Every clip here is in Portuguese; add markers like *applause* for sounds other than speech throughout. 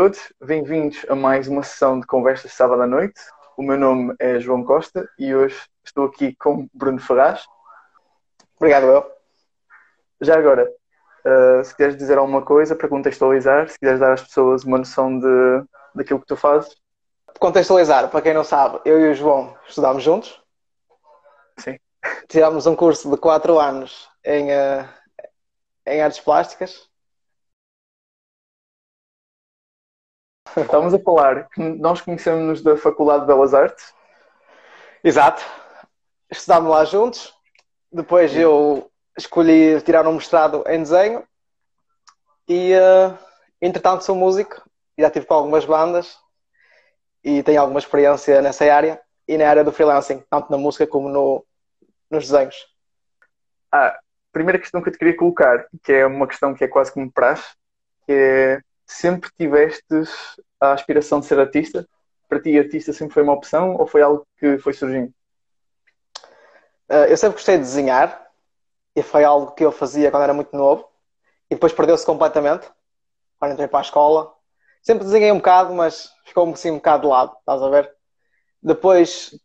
Todos, bem-vindos a mais uma sessão de conversas de sábado à noite. O meu nome é João Costa e hoje estou aqui com Bruno Ferraz. Obrigado, eu. Já agora, uh, se quiseres dizer alguma coisa para contextualizar, se quiseres dar às pessoas uma noção de, daquilo que tu fazes. Contextualizar, para quem não sabe, eu e o João estudámos juntos. Sim. Tivemos um curso de 4 anos em, uh, em artes plásticas. *laughs* Estamos a falar que nós conhecemos-nos da Faculdade de Belas Artes. Exato. Estudámos lá juntos. Depois Sim. eu escolhi tirar um mestrado em desenho. E, uh, entretanto, sou músico. Já tive com algumas bandas. E tenho alguma experiência nessa área. E na área do freelancing, tanto na música como no, nos desenhos. Ah, primeira questão que eu te queria colocar, que é uma questão que é quase como praxe, que é sempre tivestes a aspiração de ser artista? Para ti, artista sempre foi uma opção ou foi algo que foi surgindo? Uh, eu sempre gostei de desenhar e foi algo que eu fazia quando era muito novo e depois perdeu-se completamente quando entrei para a escola. Sempre desenhei um bocado, mas ficou-me assim um bocado de lado, estás a ver? Depois,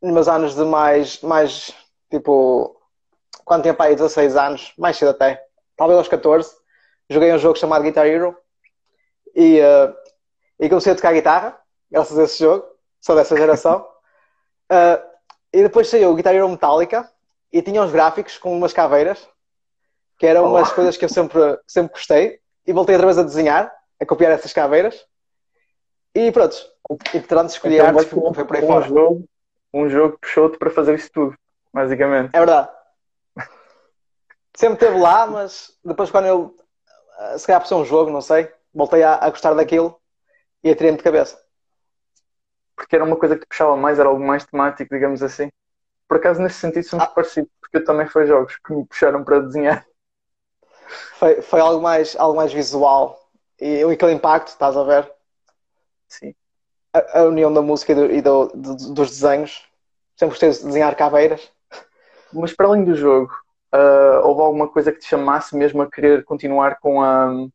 nos meus anos de mais, mais tipo, quando tinha pai 16 anos, mais cedo até, talvez aos 14, joguei um jogo chamado Guitar Hero e, uh, e comecei a tocar guitarra, graças a esse jogo, sou dessa geração. Uh, *laughs* e depois saiu o Guitar Hero Metallica e tinha uns gráficos com umas caveiras, que eram oh. umas coisas que eu sempre, sempre gostei. E voltei outra vez a desenhar, a copiar essas caveiras. E pronto, e tratando de escolher então, artes, foi por aí um fora. Jogo, um jogo puxou-te para fazer isso tudo, basicamente. É verdade. Sempre esteve lá, mas depois quando eu, se calhar por ser um jogo, não sei, voltei a, a gostar daquilo e atirei-me de cabeça. Porque era uma coisa que te puxava mais, era algo mais temático, digamos assim. Por acaso, nesse sentido, somos ah. parecidos, porque eu também fui jogos que me puxaram para desenhar. Foi, foi algo, mais, algo mais visual e aquele impacto, estás a ver? Sim. A, a união da música e, do, e do, do, dos desenhos. Sempre gostei de desenhar caveiras. Mas para além do jogo, uh, houve alguma coisa que te chamasse mesmo a querer continuar com a,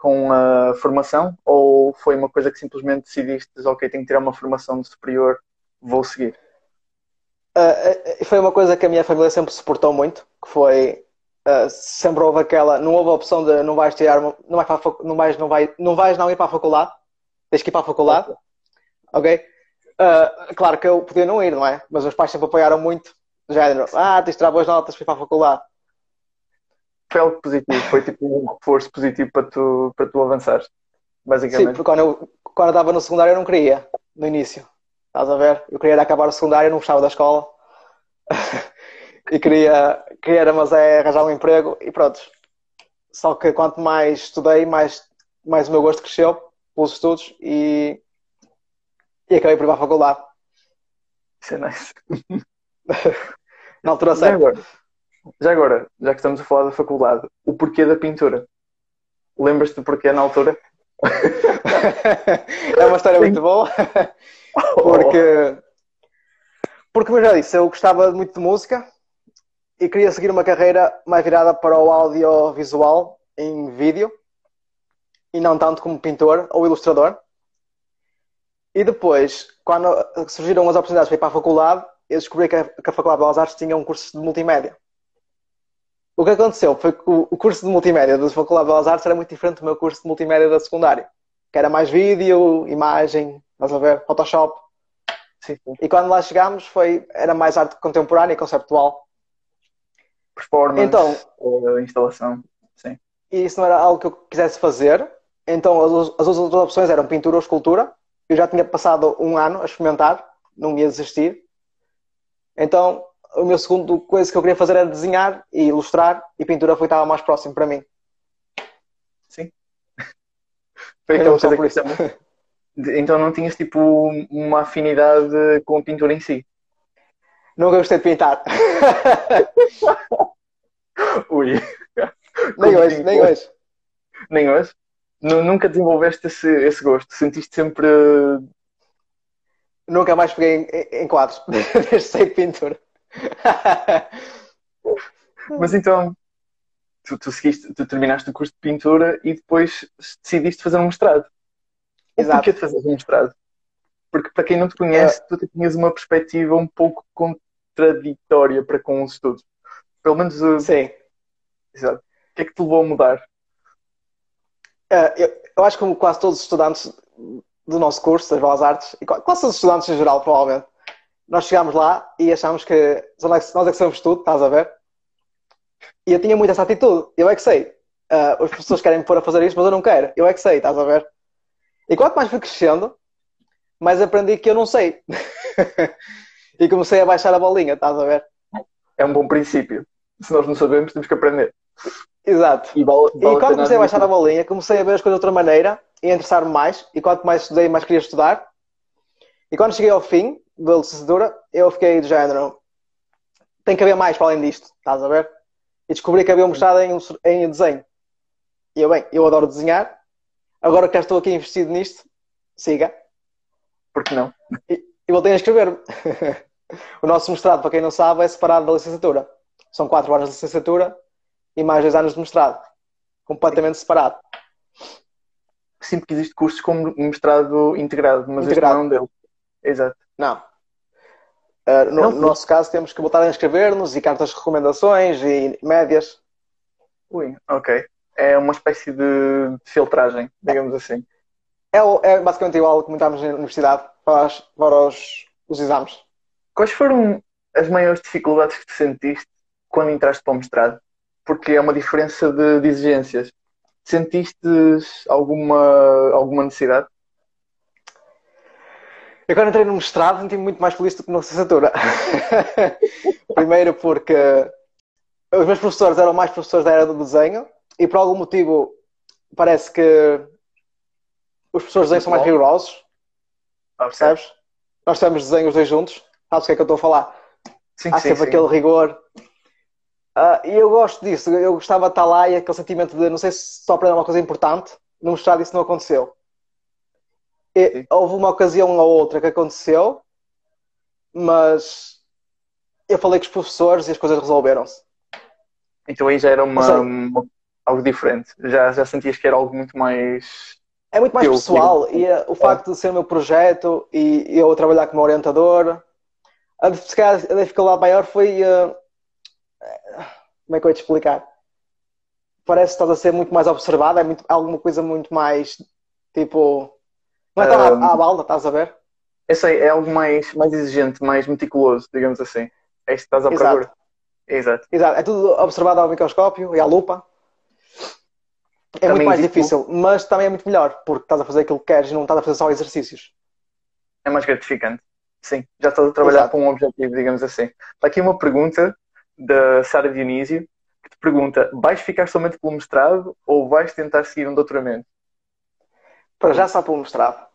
com a formação ou foi uma coisa que simplesmente decidiste, ok, tenho que tirar uma formação de superior, vou seguir? Uh, foi uma coisa que a minha família sempre suportou muito, que foi uh, sempre houve aquela, não houve a opção de não vais tirar, não vais, para, não vais, não vai, não vais não ir para a faculdade, tens que ir para a faculdade, ok? Uh, claro que eu podia não ir, não é? Mas os pais sempre apoiaram muito, já ah, tens de tirar boas notas para ir para a faculdade foi algo positivo, foi tipo um reforço positivo para tu, para tu avançar, basicamente. Sim, porque quando eu, quando eu estava no secundário eu não queria, no início. Estás a ver? Eu queria acabar o secundário, não gostava da escola. *laughs* e queria, queria mas é arranjar um emprego e pronto. Só que quanto mais estudei, mais, mais o meu gosto cresceu pelos estudos e, e acabei por ir para a faculdade. Isso é nice. *laughs* Na altura certa. Já agora, já que estamos a falar da faculdade, o porquê da pintura? Lembras-te do porquê na altura? *laughs* é uma história muito boa. *laughs* Porque, porque, como já disse, eu gostava muito de música e queria seguir uma carreira mais virada para o audiovisual em vídeo e não tanto como pintor ou ilustrador. E depois, quando surgiram as oportunidades para ir para a faculdade, eu descobri que a, Faculdade de Belas Artes tinha um curso de multimédia. O que aconteceu foi que o curso de multimédia da Faculdade de Belas Artes era muito diferente do meu curso de multimédia da secundária, que era mais vídeo, imagem, estás a ver, Photoshop. Sim, sim. E quando lá chegámos foi, era mais arte contemporânea e conceptual. Performance, então, uh, instalação, sim. E isso não era algo que eu quisesse fazer. Então as, as outras opções eram pintura ou escultura. Eu já tinha passado um ano a experimentar, não ia desistir. Então o meu segundo coisa que eu queria fazer era desenhar e ilustrar e pintura foi estava mais próximo para mim. Sim. *laughs* Foi aquela coisa que também. Então não tinhas tipo uma afinidade com a pintura em si? Nunca gostei de pintar. *laughs* Ui. Nem hoje, nem hoje. Nem hoje? Nunca desenvolveste esse, esse gosto? Sentiste sempre. Nunca mais peguei em, em quadros, *laughs* desde sei de pintura. *laughs* Mas então, tu, tu, seguiste, tu terminaste o curso de pintura e depois decidiste fazer um mestrado. o porquê de fazer um mestrado? Porque para quem não te conhece, é. tu tinhas uma perspectiva um pouco contraditória para com os estudos. Pelo menos. Uh, Sim. Exato. O que é que te levou a mudar? Uh, eu, eu, acho que como quase todos os estudantes do nosso curso, das Belas Artes, e quase todos os estudantes em geral, provavelmente, nós chegámos lá e achámos que nós é que sabemos tudo, estás a ver? E eu tinha muito essa atitude. Eu é que sei. Uh, as pessoas querem me pôr a fazer isto, mas eu não quero. Eu é que sei, estás a ver? E quanto mais fui crescendo, mais aprendi que eu não sei. *laughs* e comecei a baixar a bolinha, estás a ver? É um bom princípio. Se nós não sabemos, temos que aprender. Exato. E, vale, vale e quando comecei a baixar a bolinha, comecei a ver as coisas de outra maneira e a interessar-me mais. E quanto mais estudei, mais queria estudar. E quando cheguei ao fim da licenciatura, eu fiquei de género. Tem que haver mais para além disto, estás a ver? E descobri que havia um mestrado em, em desenho. E eu, bem, eu adoro desenhar. Agora que já estou aqui investido nisto, siga. Por que não? E, e voltei a escrever-me. *laughs* o nosso mestrado, para quem não sabe, é separado da licenciatura. São quatro anos de licenciatura e mais dois anos de mestrado. Completamente separado. Sim, porque existe cursos como mestrado integrado, mas integrado. este não é um deles. Exato. Não. Uh, no, não, no nosso caso, temos que voltar a inscrever-nos e cartas de recomendações e médias. Ui, ok. É uma espécie de filtragem, digamos assim. É, é basicamente igual que estamos na universidade para, as, para os, os exames. Quais foram as maiores dificuldades que sentiste quando entraste para o mestrado? Porque é uma diferença de, de exigências. Sentiste alguma, alguma necessidade? Eu quando entrei no mestrado senti-me muito mais feliz do que na licenciatura. *laughs* Primeiro porque os meus professores eram mais professores da área do desenho e por algum motivo parece que os professores de desenho são mais rigorosos. Ah, percebes? Nós temos desenhos dois juntos. Sabes o que é que eu estou a falar? Sim, Há sim, sempre sim. aquele rigor. Uh, e eu gosto disso. Eu gostava de estar lá e aquele sentimento de não sei se estou a aprender uma coisa importante. No mestrado isso não aconteceu. E, houve uma ocasião ou outra que aconteceu, mas eu falei com os professores e as coisas resolveram-se. Então aí já era uma, algo diferente. Já, já sentias que era algo muito mais. É muito mais eu, pessoal eu... e uh, o facto de ser o meu projeto e eu trabalhar como orientador, a, a dificuldade maior foi. Uh, como é que eu ia te explicar? Parece que estás a ser muito mais observado, é muito, alguma coisa muito mais tipo não é tão um, à, à balda, estás a ver? Eu sei, é algo mais, mais exigente, mais meticuloso, digamos assim. É isso que estás a procura. Exato. Exato. É tudo observado ao microscópio e à lupa. É também muito mais difícil, mas também é muito melhor, porque estás a fazer aquilo que queres e não estás a fazer só exercícios. É mais gratificante. Sim, já estás a trabalhar Exato. com um objetivo, digamos assim. Está aqui uma pergunta da Sara Dionísio que te pergunta: vais ficar somente pelo mestrado ou vais tentar seguir um doutoramento? Para já só pelo mestrado.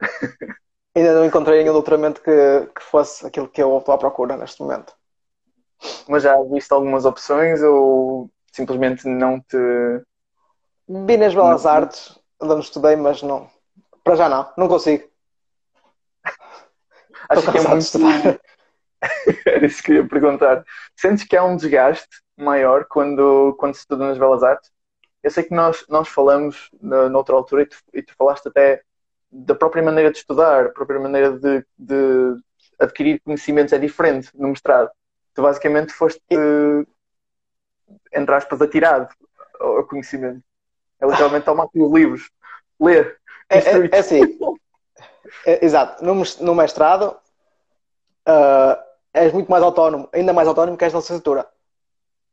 *laughs* Ainda não encontrei nenhum doutoramento que, que fosse aquilo que eu estou à procura neste momento. Mas já viste algumas opções ou simplesmente não te. Vi nas Belas não. Artes, onde estudei, mas não. Para já não, não consigo. *laughs* Acho que é muito. *laughs* Era isso que eu ia perguntar. Sentes que há um desgaste maior quando, quando se estuda nas Belas Artes? Eu sei que nós, nós falamos na, noutra altura e tu, e tu falaste até da própria maneira de estudar, a própria maneira de, de adquirir conhecimentos é diferente no mestrado. Tu basicamente foste, entre aspas, atirado ao conhecimento. É literalmente tomar os livros, ler. É, é, é assim. É, exato. No, no mestrado uh, és muito mais autónomo, ainda mais autónomo que és na licenciatura.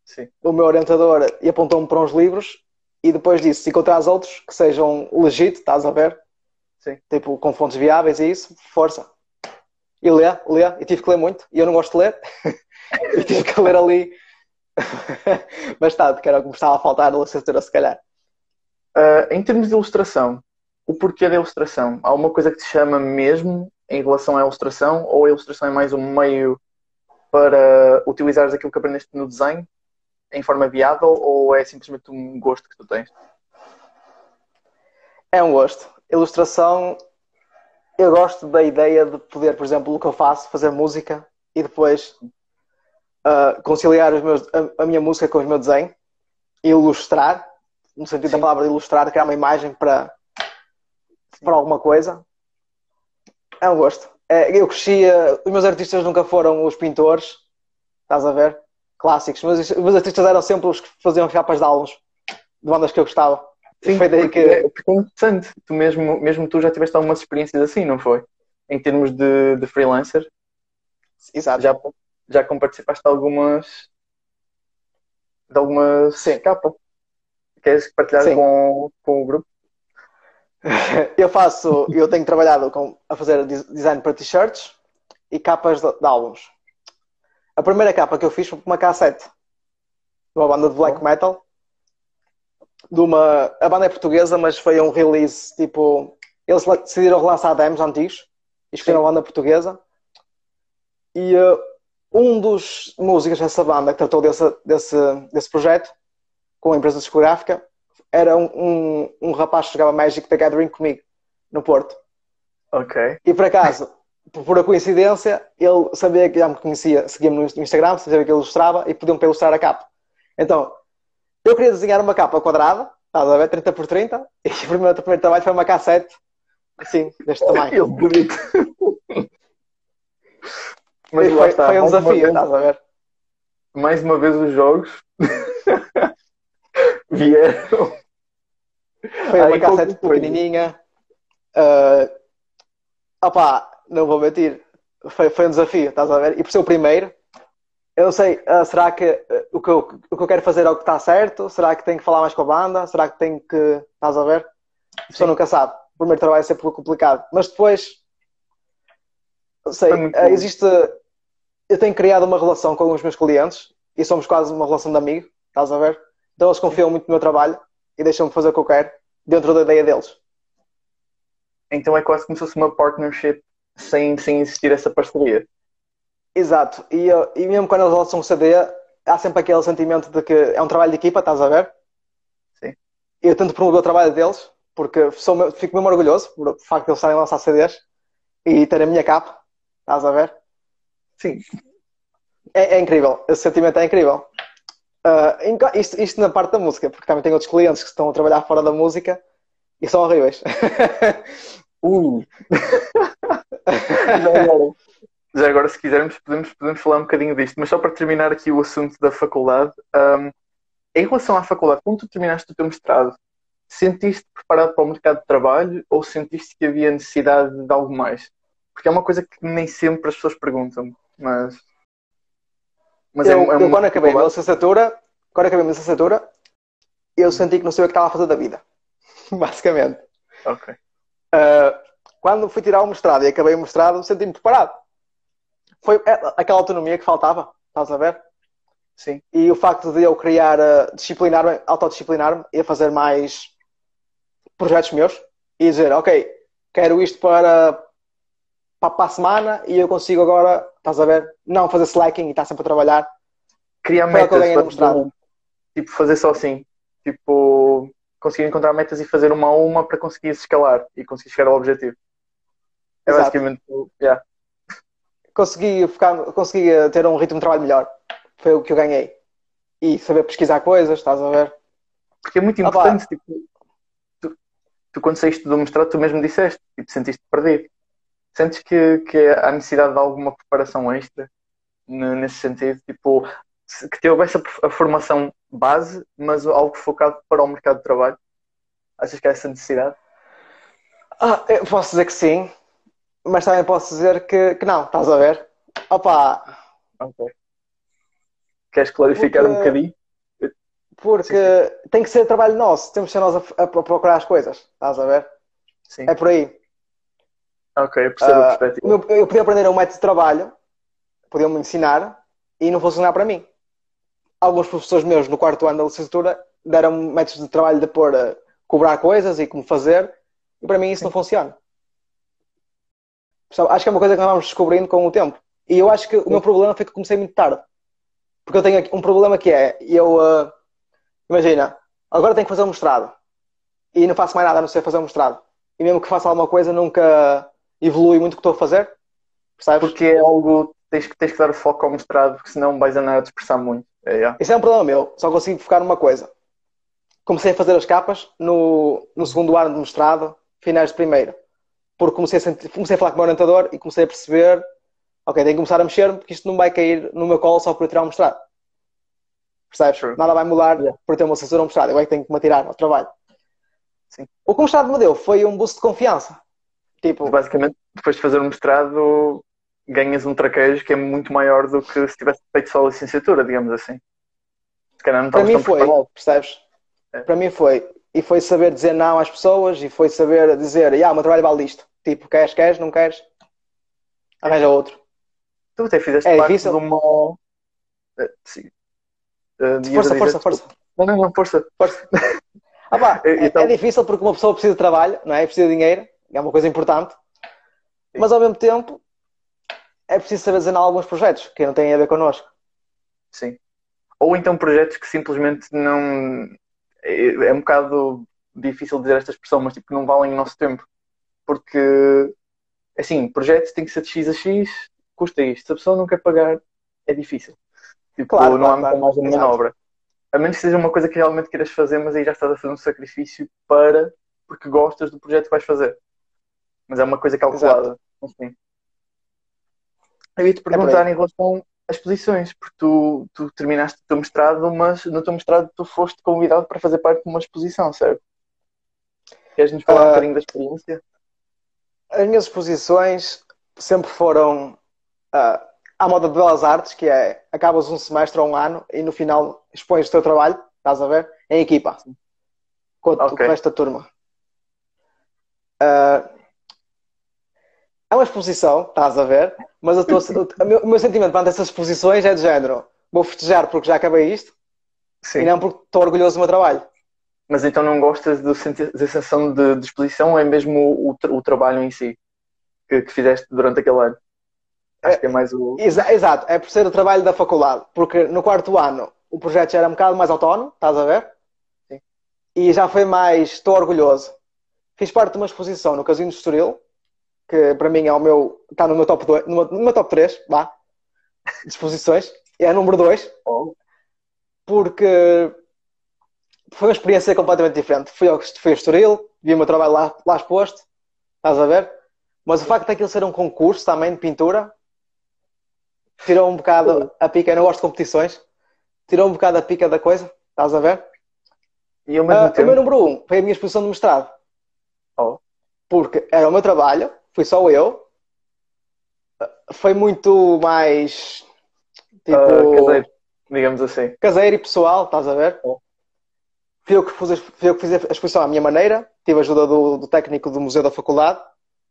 Sim. O meu orientador apontou-me para uns livros e depois disso, se encontrares outros que sejam legit, estás a ver? Sim. Tipo, com fontes viáveis e isso, força. E lê, lê. E tive que ler muito. E eu não gosto de ler. *laughs* e tive que ler ali *laughs* bastante, que era o que me estava a faltar na licenciatura, se calhar. Uh, em termos de ilustração, o porquê da ilustração? Há uma coisa que te chama mesmo em relação à ilustração? Ou a ilustração é mais um meio para utilizares aquilo que aprendeste no desenho em forma viável ou é simplesmente um gosto que tu tens? É um gosto. Ilustração, eu gosto da ideia de poder, por exemplo, o que eu faço, fazer música e depois uh, conciliar meus, a, a, minha música com o meu desenho e ilustrar, no sentido Sim. da palavra ilustrar, criar uma imagem para, para alguma coisa. É um gosto. É, eu crescia, os meus artistas nunca foram os pintores, estás a ver? Clássicos, mas os meus artistas eram sempre os que faziam capas de álbuns de bandas que eu gostava. Sim, foi daí que. É, porque é interessante, tu mesmo, mesmo tu já tiveste algumas experiências assim, não foi? Em termos de, de freelancer. Exato. Já, já comparticipaste de algumas. de algumas Sim. capas. Queres partilhar com, com o grupo? *laughs* eu faço, eu tenho trabalhado com, a fazer design para t-shirts e capas de, de, álbuns. A primeira capa que eu fiz foi uma cassete de uma banda de black metal. De uma, a banda é portuguesa, mas foi um release tipo. Eles decidiram relançar demos antigos e escolheram a banda portuguesa. E uh, um dos músicos dessa banda que tratou desse, desse, desse projeto com a empresa discográfica era um, um, um rapaz que jogava Magic the Gathering comigo, no Porto. Ok. E por acaso, *laughs* por a coincidência, ele sabia que já me conhecia, seguia-me no Instagram, sabia que ele ilustrava e pediu-me para ilustrar a capa. Então, eu queria desenhar uma capa quadrada, estás a ver, 30 por 30, *laughs* e o primeiro, o primeiro trabalho foi uma cassete, assim, deste tamanho. Ele bonito. *laughs* Mas foi, está, foi um desafio, vez, estás a ver? Mais uma vez os jogos *laughs* vieram. Foi uma cassete pequenininha. Uh, opá, não vou mentir. Foi, foi um desafio, estás a ver? E por ser o primeiro, eu não sei, uh, será que uh, o, que eu, o que eu quero fazer é o que está certo? Será que tenho que falar mais com a banda? Será que tenho que. Estás a ver? A pessoa nunca sabe. O primeiro trabalho é sempre complicado. Mas depois. Não sei, uh, existe. Eu tenho criado uma relação com os meus clientes e somos quase uma relação de amigo, estás a ver? Então eles confiam muito no meu trabalho e deixam-me fazer o que eu quero dentro da ideia deles. Então é quase como se fosse uma partnership sem, sem existir essa parceria. Exato. E, e mesmo quando eles lançam um CD, há sempre aquele sentimento de que é um trabalho de equipa, estás a ver? Sim. Eu tento promover o trabalho deles, porque sou, fico mesmo orgulhoso por o facto de eles estarem a lançar CDs e ter a minha capa, estás a ver? Sim. É, é incrível. Esse sentimento é incrível. Uh, isto, isto, na parte da música, porque também tenho outros clientes que estão a trabalhar fora da música e são horríveis. *laughs* *laughs* *laughs* Já agora, se quisermos, podemos, podemos falar um bocadinho disto, mas só para terminar aqui o assunto da faculdade, um, em relação à faculdade, quando tu terminaste o teu mestrado, sentiste preparado para o mercado de trabalho ou sentiste que havia necessidade de algo mais? Porque é uma coisa que nem sempre as pessoas perguntam, mas mas eu, é, é eu quando acabei a minha licenciatura, quando acabei a minha licenciatura, eu senti que não sabia o que estava a fazer da vida. *laughs* Basicamente. Ok. Uh, quando fui tirar o mestrado e acabei o mestrado, senti-me preparado. Foi é, aquela autonomia que faltava, estás a ver? Sim. E o facto de eu criar, uh, disciplinar-me, autodisciplinar-me e fazer mais projetos meus e dizer, ok, quero isto para, para, para a semana e eu consigo agora estás a ver? Não fazer slacking e estar sempre a trabalhar. Criar metas, tipo, tipo, fazer só assim. Tipo, conseguir encontrar metas e fazer uma a uma para conseguir escalar e conseguir chegar ao objetivo. É Exato. basicamente, yeah. Consegui, ficar, consegui ter um ritmo de trabalho melhor. Foi o que eu ganhei. E saber pesquisar coisas, estás a ver? Porque é muito importante, tipo, tu, tu, quando saíste do mestrado, tu mesmo disseste, tipo, sentiste perdido. Sentes que, que há necessidade de alguma preparação extra nesse sentido? Tipo, que tivesse a, a formação base, mas algo focado para o mercado de trabalho? Achas que há essa necessidade? Ah, eu posso dizer que sim, mas também posso dizer que, que não, estás a ver? Opa! Ok. Queres clarificar porque, um bocadinho? Porque sim. tem que ser trabalho nosso, temos que ser nós a, a, procurar as coisas, estás a ver? Sim. É por aí. Ok, percebo uh, a perspectiva. Eu podia aprender um método de trabalho, podiam-me ensinar e não funcionar para mim. Alguns professores meus no quarto ano da licenciatura deram-me métodos de trabalho de pôr, uh, cobrar coisas e como fazer, e para mim isso Sim. não funciona. Acho que é uma coisa que nós vamos descobrindo com o tempo. E eu acho que o meu problema foi que comecei muito tarde. Porque eu tenho um problema que é, eu, uh, imagina, agora tenho que fazer um mestrado e não faço mais nada a não ser fazer um mestrado. E mesmo que faça alguma coisa, nunca evolui muito o que estou a fazer. Percebes? Porque é algo tens que tens que dar foco ao mestrado, porque senão vais andar a dispersar muito. É, yeah. Isso é um problema meu, só consigo focar numa coisa. Comecei a fazer as capas no, no segundo ano de mestrado finais de primeiro. Porque comecei a, sentir, comecei a falar com o meu orientador e comecei a perceber, ok, tenho que começar a mexer-me porque isto não vai cair no meu colo só por eu tirar um mestrado. Percebes? Sure. Nada vai mudar por eu ter uma censura um mestrado. Eu é que tenho que me atirar ao trabalho. Sim. O que o mestrado me deu foi um boost de confiança. Tipo, Basicamente, depois de fazer um mestrado, ganhas um traquejo que é muito maior do que se tivesse feito só a licenciatura, digamos assim. Se calhar não para mim tão foi, preparado. percebes? É. Para mim foi. E foi saber dizer não às pessoas e foi saber dizer, yeah, o meu trabalho vale isto. Tipo, queres, queres, não queres? Arranja outro. Tu até fizeste É parte difícil. de uma. Eh, Sim. A Força, força, força. Não, não, não, força. força. *laughs* Ah, pá, *laughs* é, então- é difícil porque uma pessoa precisa de trabalho, não é? Precisa de dinheiro, é uma coisa importante. Sim. Mas ao mesmo tempo é preciso saber a alguns projetos que não têm a ver connosco. Sim. Ou então projetos que simplesmente não. É, é um bocado difícil dizer esta expressão, mas tipo, que não valem o nosso tempo. Porque, assim, projetos têm que ser de X a X, custa isto. Se a pessoa não quer pagar, é difícil. Tipo, Claro, não há muita claro. margem de manobra. A menos que seja uma coisa que realmente queiras fazer, mas aí já estás a fazer um sacrifício para. porque gostas do projeto que vais fazer. Mas é uma coisa calculada. Sim. Eu ia te perguntar em relação às posições, porque tu, tu terminaste o teu mestrado, mas no teu mestrado tu foste convidado para fazer parte de uma exposição, certo? Queres-nos falar um Ah. bocadinho da experiência? As minhas exposições sempre foram ah, à moda de belas artes, que é acabas um semestre ou um ano e no final expões o teu trabalho, estás a ver? Em equipa. Com o Ok. resto da turma. Ah, é uma exposição, estás a ver? Mas eu o, meu, o meu sentimento perante essas exposições é de género. Vou festejar porque já acabei isto Sim. e não porque estou orgulhoso do meu trabalho. Mas então não gostas da sensação de, de exposição ou é mesmo o, o trabalho em si que, que fizeste durante aquele ano? Acho que é mais o. Exa- Exato, é por ser o trabalho da faculdade. Porque no quarto ano o projeto já era um bocado mais autónomo, estás a ver? Sim. E já foi mais, estou orgulhoso. Fiz parte de uma exposição no Casino de Estoril, que para mim é o meu, está no meu top 2, no meu, no meu top 3, vá, de exposições. É a número 2, Oh, porque foi uma experiência completamente diferente. Fui ao, fui a Estoril, vi o meu trabalho lá, lá exposto, estás a ver? Mas o facto de aquilo ser um concurso também de pintura tirou um bocado a pica. Eu não gosto de competições, tirou um bocado a pica da coisa, estás a ver? E ao mesmo Ah, o tempo. meu número um foi a minha exposição de mestrado, Oh, porque era o meu trabalho, fui só eu. Foi muito mais tipo ah, caseiro, digamos assim. caseiro e pessoal, estás a ver? Oh. Fui eu que fiz, a- fui eu que fiz a exposição à minha maneira, tive a ajuda do, do técnico do museu da faculdade,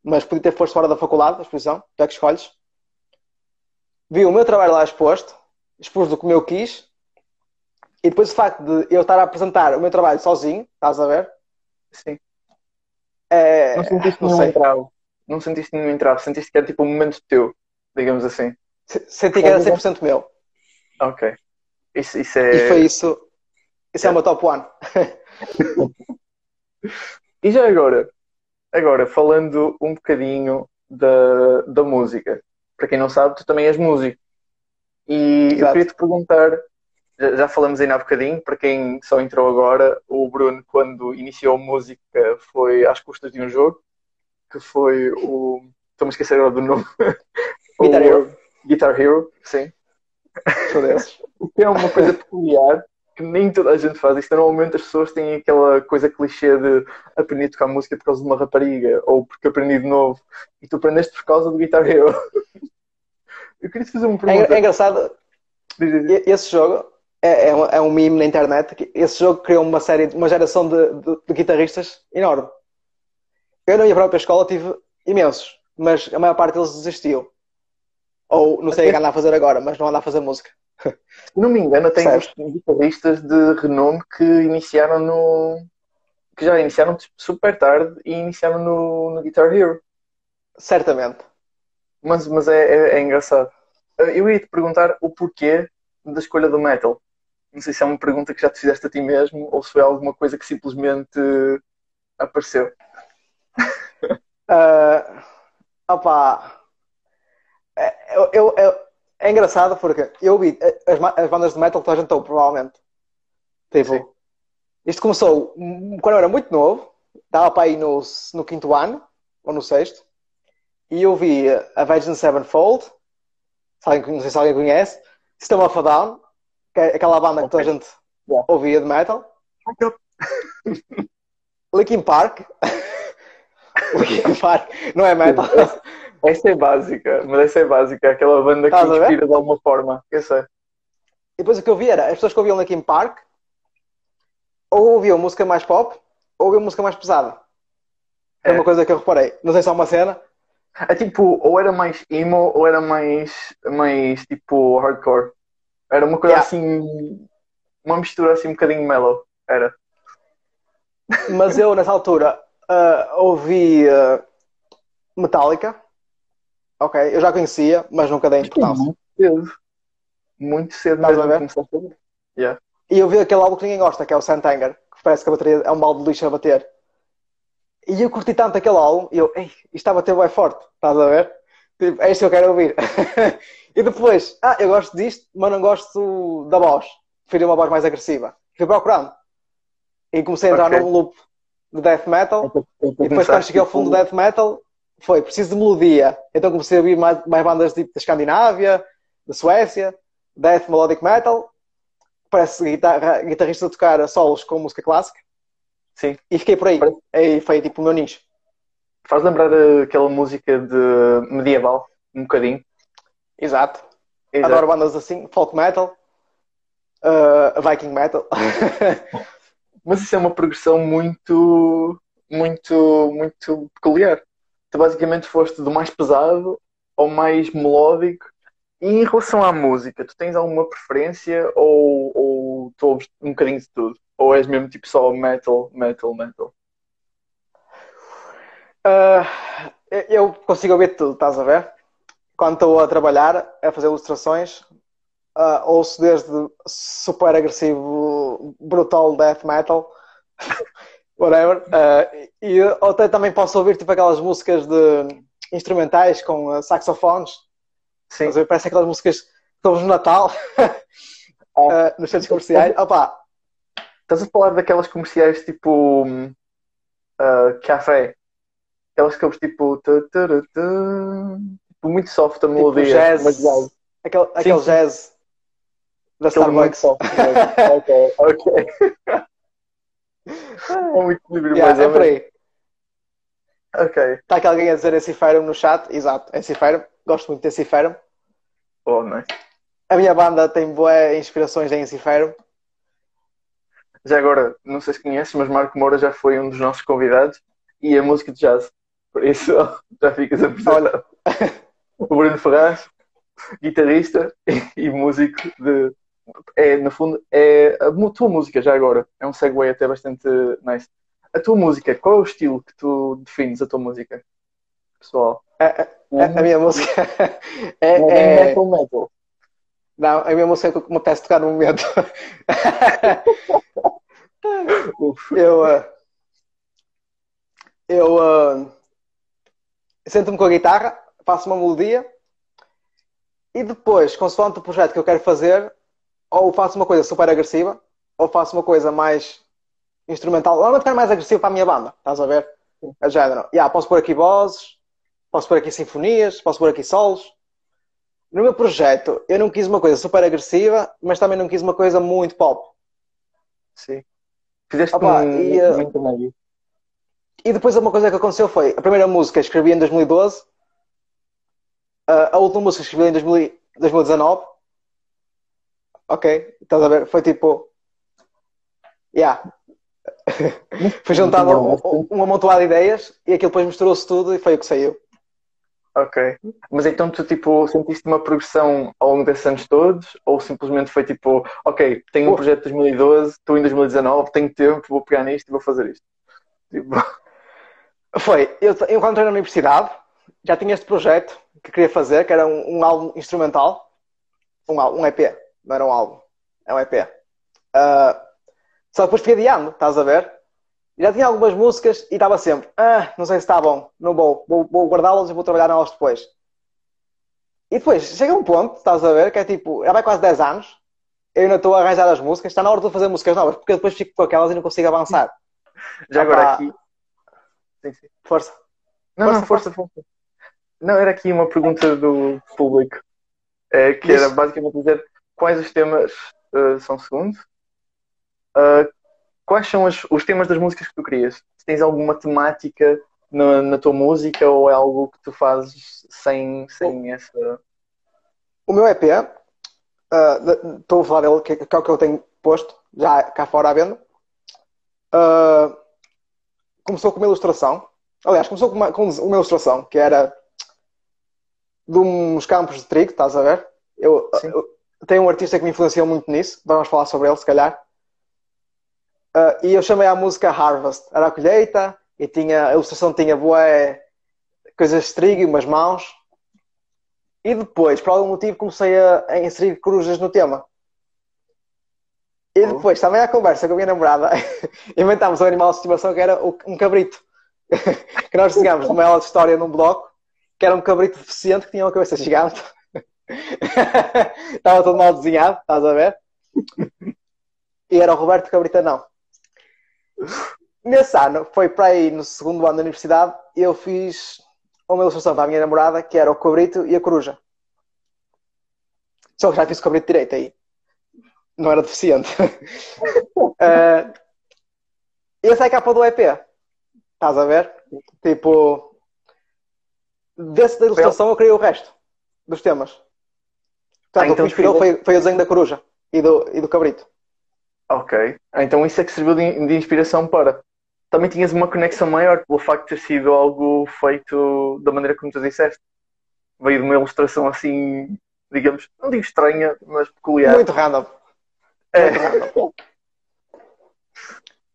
mas podia ter fosse fora da faculdade, a exposição, tu é que escolhes. Vi o meu trabalho lá exposto, expus do como eu quis, e depois o facto de eu estar a apresentar o meu trabalho sozinho, estás a ver? Sim. É, Não sentiste não nenhum sei. entrave. Não sentiste nenhum entrave. Sentiste que era tipo um momento teu, digamos assim. Se- Senti que era 100% meu. Ok. Isso, isso é. E foi isso. Isso é o meu top one. *laughs* E já agora, agora falando um bocadinho da, da música. Para quem não sabe, tu também és músico. E eu Exato. queria te perguntar, já, já falamos aí há bocadinho, para quem só entrou agora, o Bruno, quando iniciou a música, foi às custas de um jogo, que foi o. Estou-me a esquecer agora do nome. *laughs* Guitar Hero. Guitar Hero, sim. O que *laughs* é uma coisa peculiar que nem toda a gente faz. Isto normalmente as pessoas têm aquela coisa clichê de aprender a tocar música por causa de uma rapariga ou porque aprendi de novo. E tu aprendeste por causa do Guitar Hero. *laughs* Eu queria te fazer uma É, pergunta. é engraçado, Diz, diz, diz. Esse jogo é, é, um, é um meme na internet. que Esse jogo criou uma série, uma geração de, de- de guitarristas enorme. Eu na minha própria escola tive imensos, mas a maior parte deles desistiu. Ou não sei o que anda a fazer agora, mas não anda a fazer música. Se não me engano, tem guitarristas de renome que iniciaram no. que já iniciaram super tarde e iniciaram no, no Guitar Hero. Certamente. Mas, mas é, é, é engraçado. Eu ia te perguntar o porquê da escolha do metal. Não sei se é uma pergunta que já te fizeste a ti mesmo ou se foi alguma coisa que simplesmente apareceu. *laughs* Ah, opá. É, eu, eu- eu- é engraçado porque eu vi as, ma- as bandas de metal que a gente ouve, provavelmente. Tipo, Sim. isto começou hum, quando eu era muito novo, estava para aí no, no quinto ano, ou no sexto, e eu vi a Virgin Sevenfold, não sei se alguém conhece, System of a Down, que é aquela banda que toda a gente yeah. ouvia de metal. Linkin Park. *laughs* Linkin Park, não é metal. Essa é básica, mas essa é básica, aquela banda que inspira de alguma forma, eu sei. E depois o que eu vi era, as pessoas que ouviam Linkin Park ou ouviam música mais pop ou ouviam música mais pesada. É, é uma coisa que eu reparei. Não sei se é uma cena. É tipo, ou era mais emo ou era mais, mais tipo hardcore. Era uma coisa yeah. assim, uma mistura assim um bocadinho mellow. Era. Mas eu nessa altura uh, ouvi uh, Metallica. Ok, eu já conhecia, mas nunca dei importância. Muito cedo. Muito cedo Estás mesmo a ver? Yeah. E eu vi aquele álbum que ninguém gosta, que é o Santanger, que parece que a bateria é um balde de lixo a bater. E eu curti tanto aquele álbum, e eu, ei, isto está a bater bem forte, estás a ver? Tipo, é isto que eu quero ouvir. *laughs* e depois, ah, eu gosto disto, mas não gosto da voz. Prefiro uma voz mais agressiva. Fui procurando. E comecei a entrar okay. num loop de death metal. e depois, quando cheguei ao fundo do death metal, foi preciso de melodia. Então comecei a ouvir mais, mais bandas tipo da Escandinávia, da Suécia, death melodic metal parece guitarra, guitarrista a tocar solos com música clássica. Sim. E fiquei por aí. E foi tipo o meu nicho. Faz lembrar aquela música de medieval, um bocadinho. Exato. Exato. Adoro bandas assim, folk metal, uh, Viking metal. *laughs* Mas isso é uma progressão muito, muito, muito peculiar. Tu basicamente foste do mais pesado ao mais melódico e em relação à música, tu tens alguma preferência ou, ou tu ouves um bocadinho de tudo? Ou és mesmo tipo só metal, metal, metal? Uh, eu consigo ouvir tudo, estás a ver? Quando estou a trabalhar, a fazer ilustrações, uh, ouço desde super agressivo, brutal death metal, *laughs* whatever, uh, e até também posso ouvir tipo aquelas músicas de instrumentais com saxofones Sim. Parece aquelas músicas que estamos no Natal, uh, *laughs* nos centros comerciais. *laughs* Opa. Estás a falar daquelas comerciais tipo uh, café? Aquelas que eles tipo, tu, tu, tu, tipo muito soft a tipo melodia. Tipo jazz. Mas jazz. Aquele, sim, aquele sim. jazz da Starbucks. Soft, *laughs* ok, ok. *laughs* é um equilíbrio yeah, mais é por aí. Ok. Está aqui alguém a dizer Enciferum no chat? Exato, Enciferum. Gosto muito de Enciferum. Oh, não é? A minha banda tem boas inspirações em Enciferum. Já agora, não sei se conheces, mas Marco Moura já foi um dos nossos convidados e a música de jazz. Por isso, *laughs* já ficas apresentado. o Bruno Ferraz, guitarrista e músico de. É, no fundo, é a tua música já agora. É um segue até bastante nice. A tua música, qual é o estilo que tu defines a tua música? Pessoal. A, a, a minha música *laughs* é, é, metal metal. Não, a minha música é que me apetece tocar no momento. *laughs* eu uh, eu uh, sento-me com a guitarra, faço uma melodia e depois, consoante o projeto que eu quero fazer, ou faço uma coisa super agressiva, ou faço uma coisa mais instrumental. Normalmente quero mais agressivo para a minha banda, estás a ver? A género. Yeah, posso pôr aqui vozes, posso pôr aqui sinfonias, posso pôr aqui solos. No meu projeto, eu não quis uma coisa super agressiva, mas também não quis uma coisa muito pop. Sim. Fizeste Opa, um, e, uh. E depois uma coisa que aconteceu foi, a primeira música escrevi em 2012, uh, a última música escrevi em 2019. Ok, estás a ver? Foi tipo. Yeah, foi juntado um, um amontoado de ideias e aquilo depois misturou-se tudo e foi o que saiu. Ok. Mas então tu tipo sentiste uma progressão ao longo desses anos todos ou simplesmente foi tipo, ok, tenho um projeto de 2012, estou em 2019, tenho tempo, vou pegar nisto e vou fazer isto? Tipo... *laughs* Foi, eu, eu quando entrei na universidade já tinha este projeto que queria fazer, que era um, um álbum instrumental, um, um EP, não era um álbum, é um EP. Uh, ah, só depois fui adiando, estás a ver? Já tinha algumas músicas e estava sempre, ah, não sei se está bom, não vou, vou, vou guardá-las e vou trabalhar nelas depois. E depois chega um ponto, estás a ver, que é tipo, já vai quase 10 anos, eu ainda estou a arranjar as músicas, está na hora de fazer músicas novas, porque depois fico com aquelas e não consigo avançar. *laughs* Já agora aqui, Sim, sim. Força. Não, Força, não, força, força. Não, era aqui uma pergunta do público. eh, que era Diz. basicamente dizer quais os temas eh, são segundo. Eh, quais são os, os temas das músicas que tu crias? Se tens alguma temática na, na tua música ou é algo que tu fazes sem, sem essa. O meu EP, de- estou a falar dele, que, que é o que eu tenho posto, já cá fora à venda. Ah, começou com uma ilustração. Aliás, começou com uma, com uma ilustração que era de uns campos de trigo, estás a ver? Eu tenho um artista que me influenciou muito nisso, vamos falar sobre ele se calhar. Ah, e eu chamei a música Harvest. Era a colheita e tinha, a ilustração tinha boé coisas de trigo e umas mãos. E depois, por algum motivo, comecei a, a inserir corujas no tema. E depois, também à conversa com a minha namorada, *laughs* inventámos um animal de estimação que era um cabrito. *laughs* que nós desenhámos numa aula de história num bloco, que era um cabrito deficiente que tinha uma cabeça gigante. *laughs* Estava todo mal desenhado, estás a ver? E era o Roberto Cabrita não. Nesse ano, foi para aí no segundo ano da universidade, eu fiz uma ilustração para a minha namorada, que era o cabrito e a coruja. Só que já fiz o cabrito direito aí. Não era deficiente. *laughs* Eh, essa é a capa do EP. Estás a ver? Tipo, desse da ilustração eu criei o resto dos temas. Portanto, Ah, o que então inspirou foi, foi o desenho da coruja e do, e do cabrito. Ok. Ah, Então isso é que serviu de, de inspiração para. Também tinhas uma conexão maior pelo facto de ter sido algo feito da maneira como tu disseste. Veio de uma ilustração assim, digamos, não digo estranha, mas peculiar. Muito random. É. Muito random.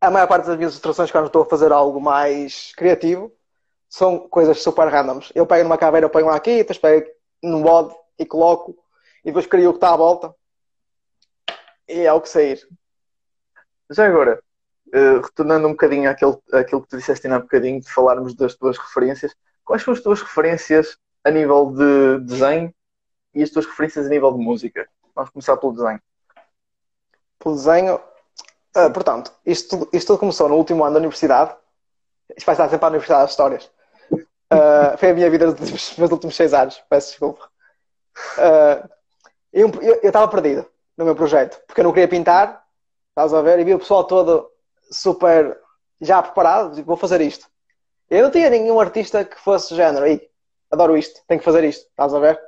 A maior parte das minhas ilustrações, quando estou a fazer algo mais criativo, são coisas super randoms. Eu pego numa caveira, ponho lá aqui, depois pego num bode e coloco, e depois crio o que está à volta. E é o que sair. Já agora, eh, retornando um bocadinho àquele, àquilo que tu disseste ainda há bocadinho, de falarmos das tuas referências, quais são as tuas referências a nível de desenho e as tuas referências a nível de música? Vamos começar pelo desenho. Pelo desenho. Ah, portanto, isto, tudo- isto tudo começou no último ano da universidade. Isto vai estar sempre à Universidade das Histórias. Ah, foi a minha vida dos últimos- últimos seis anos. Peço desculpa. Ah, eu estava perdido no meu projeto, porque eu não queria pintar, estás a ver, e vi o pessoal todo super já preparado, digo, vou fazer isto. Eu não tinha nenhum artista que fosse género, Ei, adoro isto, tenho que fazer isto, estás a ver?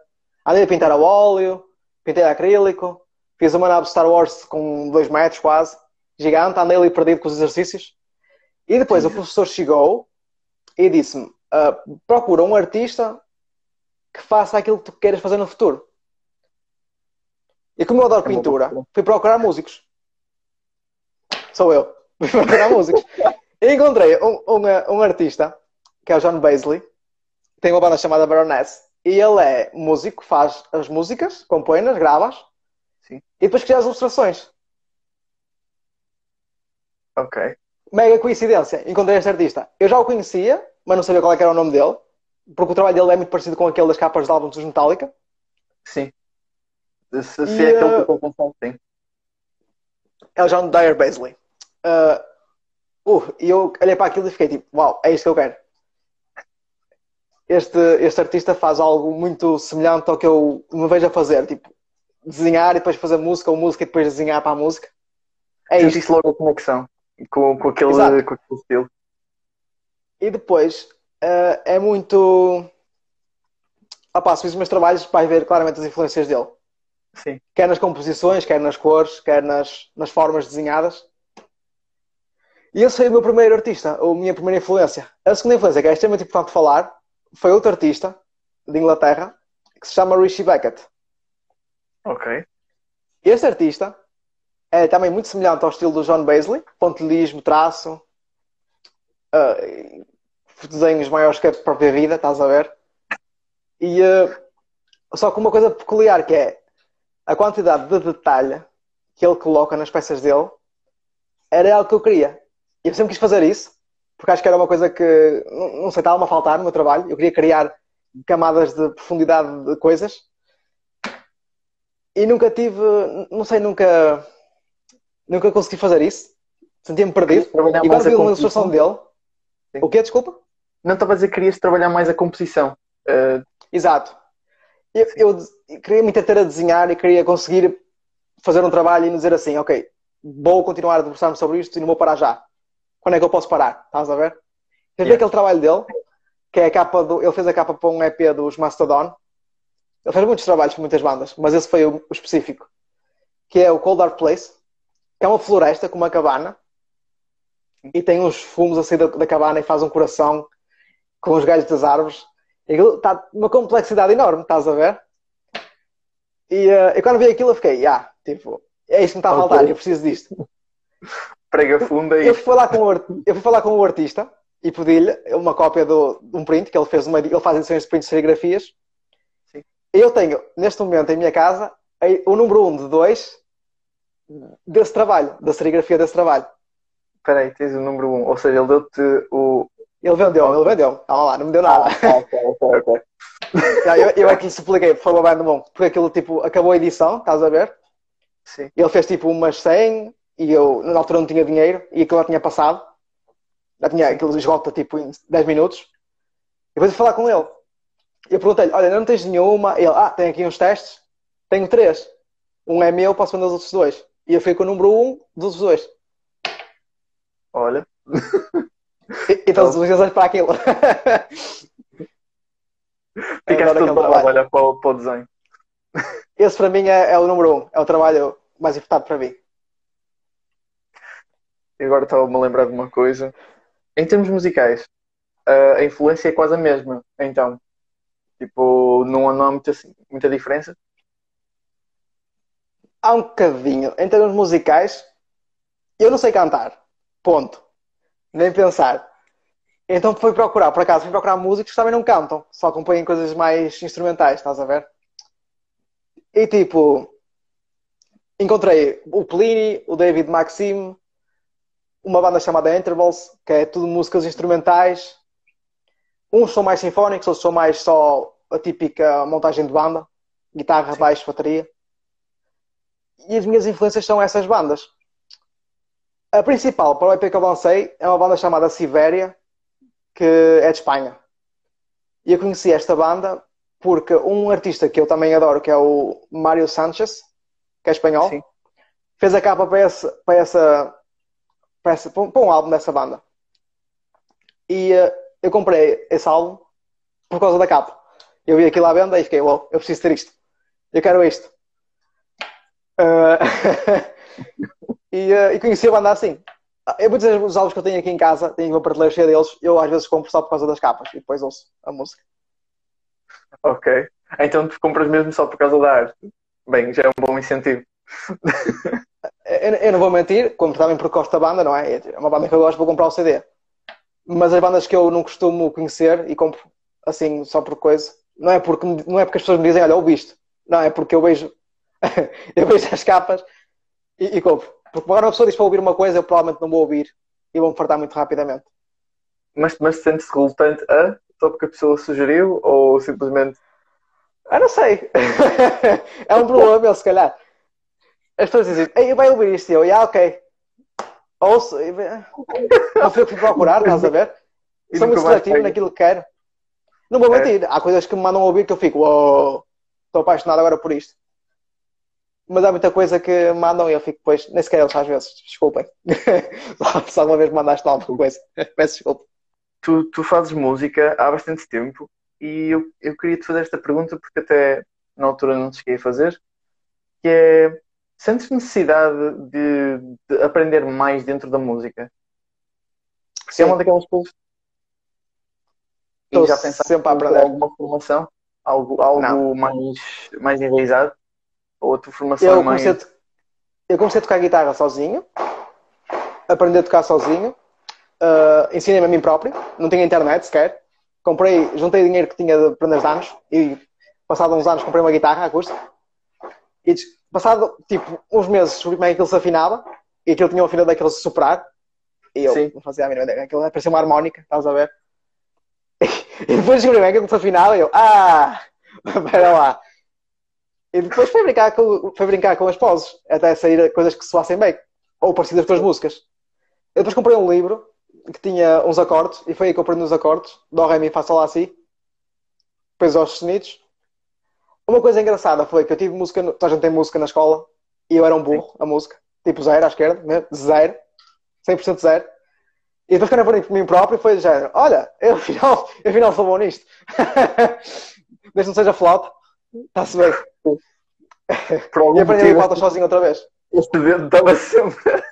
Andei a pintar a óleo, pintei a acrílico, fiz uma nave Star Wars com dois metros quase, gigante, andei ali perdido com os exercícios. E depois o professor chegou e disse-me: "Ah, procura um artista que faça aquilo que tu queiras fazer no futuro. E como eu adoro É pintura, fui procurar músicos. Sou eu. *laughs* Fui procurar músicos. E encontrei um, um, um artista, que é o John Baisley, tem uma banda chamada Baroness, e ele é músico, faz as músicas, compõe-nas, grava-as, Sim. e depois cria as ilustrações. Ok. Mega coincidência, encontrei este artista. Eu já o conhecia, mas não sabia qual é era o nome dele, porque o trabalho dele é muito parecido com aquele das capas de álbuns dos Metallica. Sim. Se, se E, é aquele que eu estou pensando, sim. É o John Dyer Baisley. Uh, uh, e eu olhei para aquilo e fiquei tipo, uau, é isto que eu quero. Este, este artista faz algo muito semelhante ao que eu me vejo a fazer, tipo, desenhar e depois fazer música, ou música e depois desenhar para a música. É isto. Sentiste logo a conexão com, com, aquele, Exato. com aquele estilo. E depois uh, é muito. Opá, se fiz os meus trabalhos, vais ver claramente as influências dele. Sim. Quer nas composições, quer nas cores, quer nas, nas formas desenhadas. E esse foi o meu primeiro artista, a minha primeira influência. A segunda influência, que é extremamente importante falar, foi outro artista de Inglaterra que se chama Rishi Beckett. Ok. Este artista é também muito semelhante ao estilo do John Baisley, pontilhismo, traço, ah, desenhos maiores que a própria vida, estás a ver? E ah, só com uma coisa peculiar que é a quantidade de detalhe que ele coloca nas peças dele era algo que eu queria. Eu sempre quis fazer isso, porque acho que era uma coisa que, não, sei, estava-me a faltar no meu trabalho. Eu queria criar camadas de profundidade de coisas e nunca tive, não sei, nunca, nunca consegui fazer isso. Sentia-me perdido. E quando vi uma ilustração dele, Sim. o quê? Desculpa? Não estava a dizer que querias trabalhar mais a composição. Uh... Exato. Eu, eu, queria muito ter a desenhar e queria conseguir fazer um trabalho e dizer assim, ok, vou continuar a debruçar-me sobre isto e não vou parar já. Quando é que eu posso parar? Estás a ver? Tens yeah. aquele trabalho dele, que é a capa do. Ele fez a capa para um EP dos Mastodon. Ele fez muitos trabalhos com muitas bandas, mas esse foi o, o específico. Que é o Cold Dark Place, que é uma floresta com uma cabana e tem uns fumos a sair da, da cabana e faz um coração com os galhos das árvores. Aquilo está uma complexidade enorme, estás a ver? E, uh, quando vi aquilo eu fiquei, ah, tipo, é isto que me está a faltar, okay. eu preciso disto. *laughs* Prega funda e. Eu fui falar com o, eu fui falar com o artista e pedi-lhe uma cópia do, de um print, que ele fez uma, ele faz edições de prints de serigrafias. Sim. Eu tenho, neste momento, em minha casa, o número 1 um de 2 desse trabalho, da serigrafia desse trabalho. Espera aí, tens o número 1, um, ou seja, ele deu-te o. Ele vendeu, ele vendeu. Calma lá, não me deu nada. Ah, ok, ok, ok. *laughs* eu, eu aqui supliquei, por favor, vai no bom, porque aquilo tipo acabou a edição, estás a ver? Sim. Ele fez tipo umas 100 e eu na altura não tinha dinheiro e aquilo já tinha passado. Já tinha, aquilo esgota tipo em 10 minutos. E depois de falar com ele. Eu perguntei-lhe, olha, não tens nenhuma? Ele, ah, tem aqui uns testes. Tenho três. Um é meu, posso vender os outros dois. E eu fui com o número um dos dois. Olha. *laughs* E, então, os razões para aquilo. Ficaste todo trabalho para o, para o desenho. Esse para mim é, é, o número um. É o trabalho mais importante para mim. E agora estava-me a lembrar de uma coisa. Em termos musicais, a influência é quase a mesma. Então, tipo, não há muita, muita diferença há um bocadinho. Em termos musicais, eu não sei cantar. Ponto. Nem pensar. Então fui procurar, por acaso, fui procurar músicos que também não cantam, só acompanham coisas mais instrumentais, estás a ver? E tipo, encontrei o Pliny, o David Maxim, uma banda chamada Intervals, que é tudo músicas instrumentais. Uns são mais sinfónicos, outros são mais só a típica montagem de banda, guitarra, Sim. baixo, bateria e as minhas influências são essas bandas. A principal para o EP que eu lancei é uma banda chamada Siberia, que é de Espanha. E eu conheci esta banda porque um artista que eu também adoro, que é o Mário Sanchez, que é espanhol, Sim. fez a capa para, esse, para, essa, para, essa, para um álbum dessa banda. E uh, eu comprei esse álbum por causa da capa. Eu vi aquilo à venda e fiquei, wow, eu preciso ter isto. Eu quero isto. Uh, *laughs* e, uh, e conheci a banda assim. Eu vou dizer os álbuns que eu tenho aqui em casa, tenho uma prateleira cheia deles, eu às vezes compro só por causa das capas e depois ouço a música. Ok. Então tu compras mesmo só por causa da arte. Bem, já é um bom incentivo. *laughs* eu, eu, não vou mentir, compro também porque gosto da banda, não é? É uma banda que eu gosto, vou comprar o CD. Mas as bandas que eu não costumo conhecer e compro assim só por coisa, não é porque, não é porque as pessoas me dizem, olha, ouviste. Não, é porque eu vejo *laughs* eu vejo as capas e, e compro. Porque agora uma pessoa diz para ouvir uma coisa, eu provavelmente não vou ouvir e vou-me fartar muito rapidamente. Mas, mas sentes-te relutante a só porque a pessoa sugeriu ou simplesmente. Ah, não sei. *laughs* é um problema meu, se calhar. As pessoas dizem, ei, vai ouvir isto e eu, ah, ok. Ouço. Não fui eu que fui procurar, estás a ver? *laughs* E Sou muito seletivo naquilo que quero. Não vou é. mentir. É. Há coisas que me mandam ouvir que eu fico, uou, estou apaixonado agora por isto mas há muita coisa que mandam e eu fico depois, nem sequer eles às vezes, desculpem. *laughs* Só uma vez mandaste alguma coisa, *laughs* peço desculpa. Tu, tu fazes música há bastante tempo e eu, eu queria te fazer esta pergunta porque até na altura não te cheguei a fazer, que é sentes necessidade de, de aprender mais dentro da música? Porque é uma daquelas coisas. E já pensaste sempre a aprender alguma formação? Algo, algo mais, mais enraizado? Ou a tua formação eu comecei, a, eu comecei a tocar guitarra sozinho, aprendi a tocar sozinho, uh, ensinei-me a mim próprio, não tinha internet sequer. Comprei, juntei dinheiro que tinha de prender anos e, passado uns anos, comprei uma guitarra acústica. E passado, tipo, uns meses, descobri como é que aquilo se afinava e aquilo tinha um afinador daqueles de soprar. E eu Sim. não fazia a mínima ideia. Aquilo parecia uma harmónica, estás a ver? *laughs* E depois descobri como é que aquilo se afinava e eu, ah, *laughs* espera lá. E depois foi brincar com, foi brincar com as poses, até sair coisas que soassem bem, ou parecidas com as músicas. Eu depois comprei um livro que tinha uns acordes, e foi aí que eu aprendi os acordes, Dó, Ré, Mi, Fá, Sol, Lá, Si, depois aos sustenidos. Uma coisa engraçada foi que eu tive música, toda a gente tem música na escola, e eu era um burro, a música, tipo zero à esquerda, né? zero, 100% zero. E depois quando eu aprendi por mim próprio, foi género, olha, eu afinal, eu afinal sou bom nisto. *laughs* Desde não seja flauta, está-se bem. E aprendi a flauta sozinho outra vez. Este dedo estava sempre...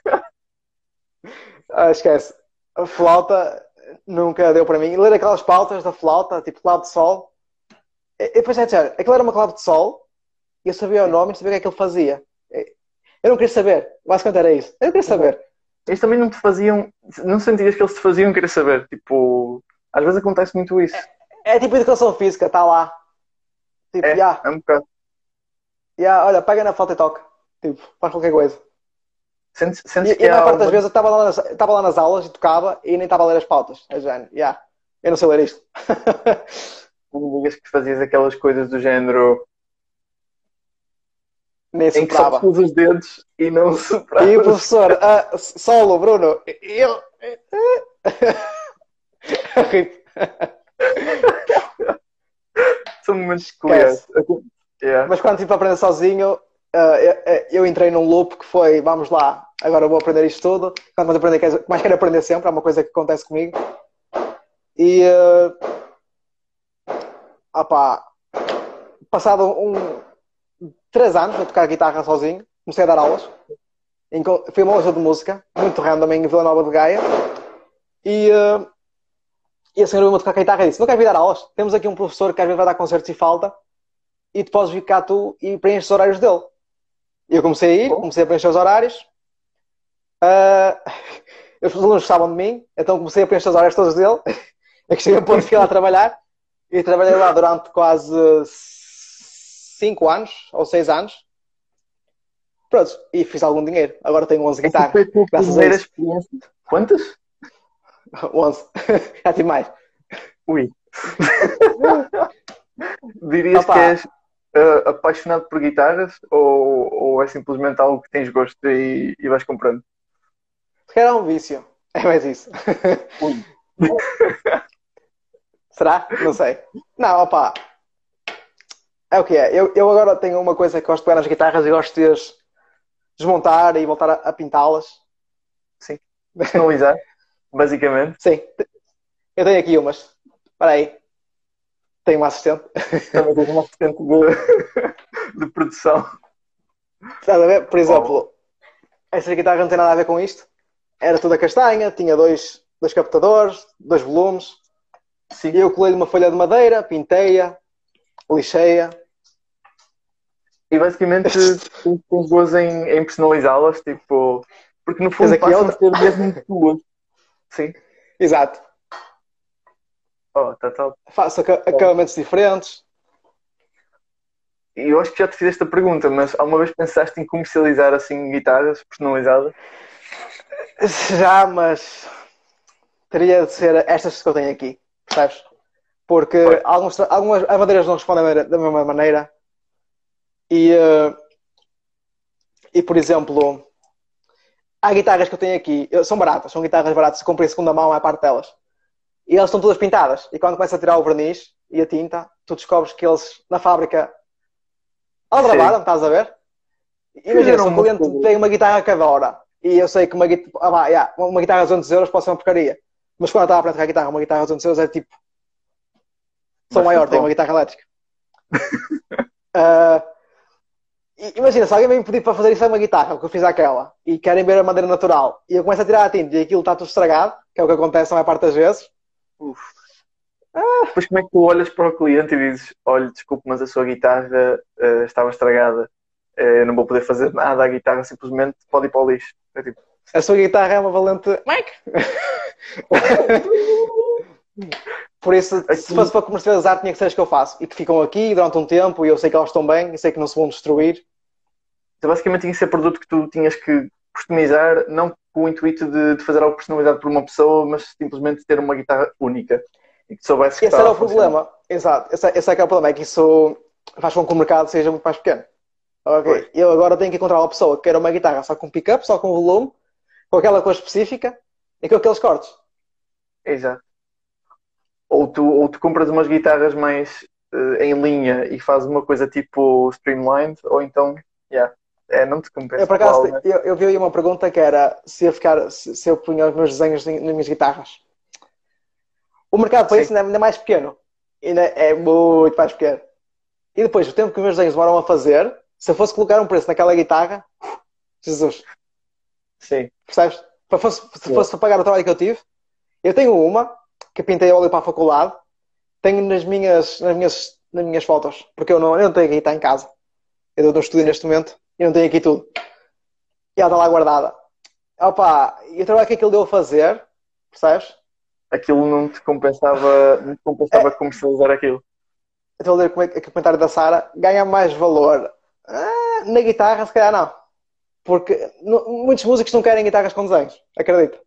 ah, esquece. A flauta nunca deu para mim. ler aquelas pautas da flauta, tipo clave de sol. E depois é dizer, aquilo era uma clave de sol, e eu sabia o nome e sabia o que é que ele fazia. Eu não queria saber. Basicamente era isso. Eu não queria saber. Eles também não te faziam. Não sentias que eles te faziam querer saber. Tipo, às vezes acontece muito isso. É, é tipo educação física, está lá. Tipo, é, é um bocado. Yeah, olha, pega na falta e toca. Tipo, faz qualquer coisa. Sentes, sentes e, que e a maior parte das vezes eu estava lá, nas, estava lá nas aulas e tocava e nem estava a ler as pautas. É género, yeah. Eu não sei ler isto. *laughs* Não digas que fazias aquelas coisas do género nem em que só os dedos e não *laughs* soprava. E o professor, ah, solo, Bruno, eu. *laughs* Rip. São momentos curiosos. Yeah. Mas quando para aprender sozinho, ah, eu, eu entrei num loop que foi: vamos lá, agora vou aprender isto tudo. Quando mais aprender, mais quero aprender sempre, é uma coisa que acontece comigo. E. ah, opá, passado um. Três anos a tocar guitarra sozinho, comecei a dar aulas. Fui uma loja de música, muito random em Vila Nova de Gaia. E, ah, e a senhora veio-me tocar guitarra e disse: Não queres vir dar aulas? Temos aqui um professor que às vezes vai dar concertos e falta, e tu podes vir cá tu e preenches os horários dele. E eu comecei a ir, comecei a preencher os horários. Ah, *laughs* os alunos gostavam de mim, então comecei a preencher os horários todos dele. *laughs* É que cheguei a ponto de ficar lá a trabalhar. E trabalhei lá durante quase 5 anos ou 6 anos. Pronto, e fiz algum dinheiro. Agora tenho 11 Essa guitarras. foi a primeira experiência. Quantas? *laughs* 11. Já tive mais. Ui. Dirias Opa. que és ah, apaixonado por guitarras ou, ou é simplesmente algo que tens gosto e, e vais comprando? Se calhar é um vício. *laughs* É mais isso. *laughs* Será? Não sei. Não, opa. É o que é. Eu, eu agora tenho uma coisa que gosto de pegar nas guitarras e gosto de as desmontar e voltar a, a pintá-las. Sim. Personalizar, basicamente. Sim. Eu tenho aqui umas. Espera aí. Tenho uma assistente. Também tens um assistente de, *laughs* de produção. Estás a ver? Por exemplo, esta guitarra não tem nada a ver com isto. Era toda castanha, tinha dois, dois captadores, dois volumes. Sim. Eu colei uma folha de madeira, pintei-a, lixei-a. E basicamente tens gozo em, em personalizá-las, tipo, porque no fundo passam a ser mesmo tuas. Sim. Exato. Oh, tá top. Faço aca- acabamentos diferentes. E eu acho que já te fiz esta pergunta, mas alguma vez pensaste em comercializar assim guitarras personalizadas? Já, mas teria de ser estas que eu tenho aqui, percebes? Porque alguns, algumas as madeiras não respondem da- mesma maneira. E, eh, e por exemplo, há guitarras que eu tenho aqui, são baratas, são guitarras baratas, se comprei segunda mão, a parte delas. E elas estão todas pintadas. E quando começa a tirar o verniz e a tinta, tu descobres que eles na fábrica aldrabaram, estás a ver? Imagina, se um cliente tem uma guitarra que adora e eu sei que uma, guitarra, ah, vá, yeah, uma guitarra a 200 euros pode ser uma porcaria. Mas quando eu estava a aprender a guitarra, uma guitarra a 200 euros é tipo. Sou maior, tenho bom. uma guitarra elétrica. *laughs* E- imagina, se alguém me pedir para fazer isso é uma guitarra, o que eu fiz àquela, e querem ver a madeira natural, e eu começo a tirar a tinta e aquilo está tudo estragado, que é o que acontece a maior parte das vezes, Uf. Depois como é que tu olhas para o cliente e dizes, olha, desculpe, mas a sua guitarra eh, estava estragada. Eh, eu não vou poder fazer nada, a guitarra simplesmente pode ir para o lixo. É tipo, a sua guitarra é uma valente Mike. *laughs* Por isso, se fosse para comercializar, tinha que ser as que eu faço e que ficam aqui durante um tempo e eu sei que elas estão bem e sei que não se vão destruir. Então, basicamente tinha que ser produto que tu tinhas que customizar, não com o intuito de, de fazer algo personalizado por uma pessoa, mas simplesmente ter uma guitarra única. E que soubesse que Esse era o problema. Exato. Esse, esse é que é o problema, é que isso faz com que o mercado seja muito mais pequeno. Ok. Eu agora tenho que encontrar uma pessoa que queira uma guitarra só com pick-up, só com volume, com aquela cor específica e com aqueles cortes. Exato. Ou tu, ou tu compras umas guitarras mais uh, em linha e fazes uma coisa tipo streamlined, ou então, yeah, é, não te compensa. Eu, por acaso, eu, eu vi aí uma pergunta que era se eu, ficar, se, se eu punha os meus desenhos nas minhas guitarras. O mercado para isso ainda é mais pequeno. Ainda é muito mais pequeno. E depois, o tempo que os meus desenhos demoram a fazer, se eu fosse colocar um preço naquela guitarra, Jesus. Sim. Percebes? Se fosse, se fosse para pagar o trabalho que eu tive, eu tenho uma que pintei óleo para a faculdade, tenho nas minhas, nas minhas, nas minhas fotos, porque eu não, eu não tenho está em casa. Eu estou no estúdio neste momento e não tenho aqui tudo. E ela está lá guardada. Opa, e o trabalho que aquilo deu a fazer, percebes? Aquilo não te compensava, não te compensava é. comercializar aquilo. Estou a ler o comentário da Sara, ganha mais valor. Ah, na guitarra, se calhar não. Porque muitos músicos não querem guitarras com desenhos, acredito.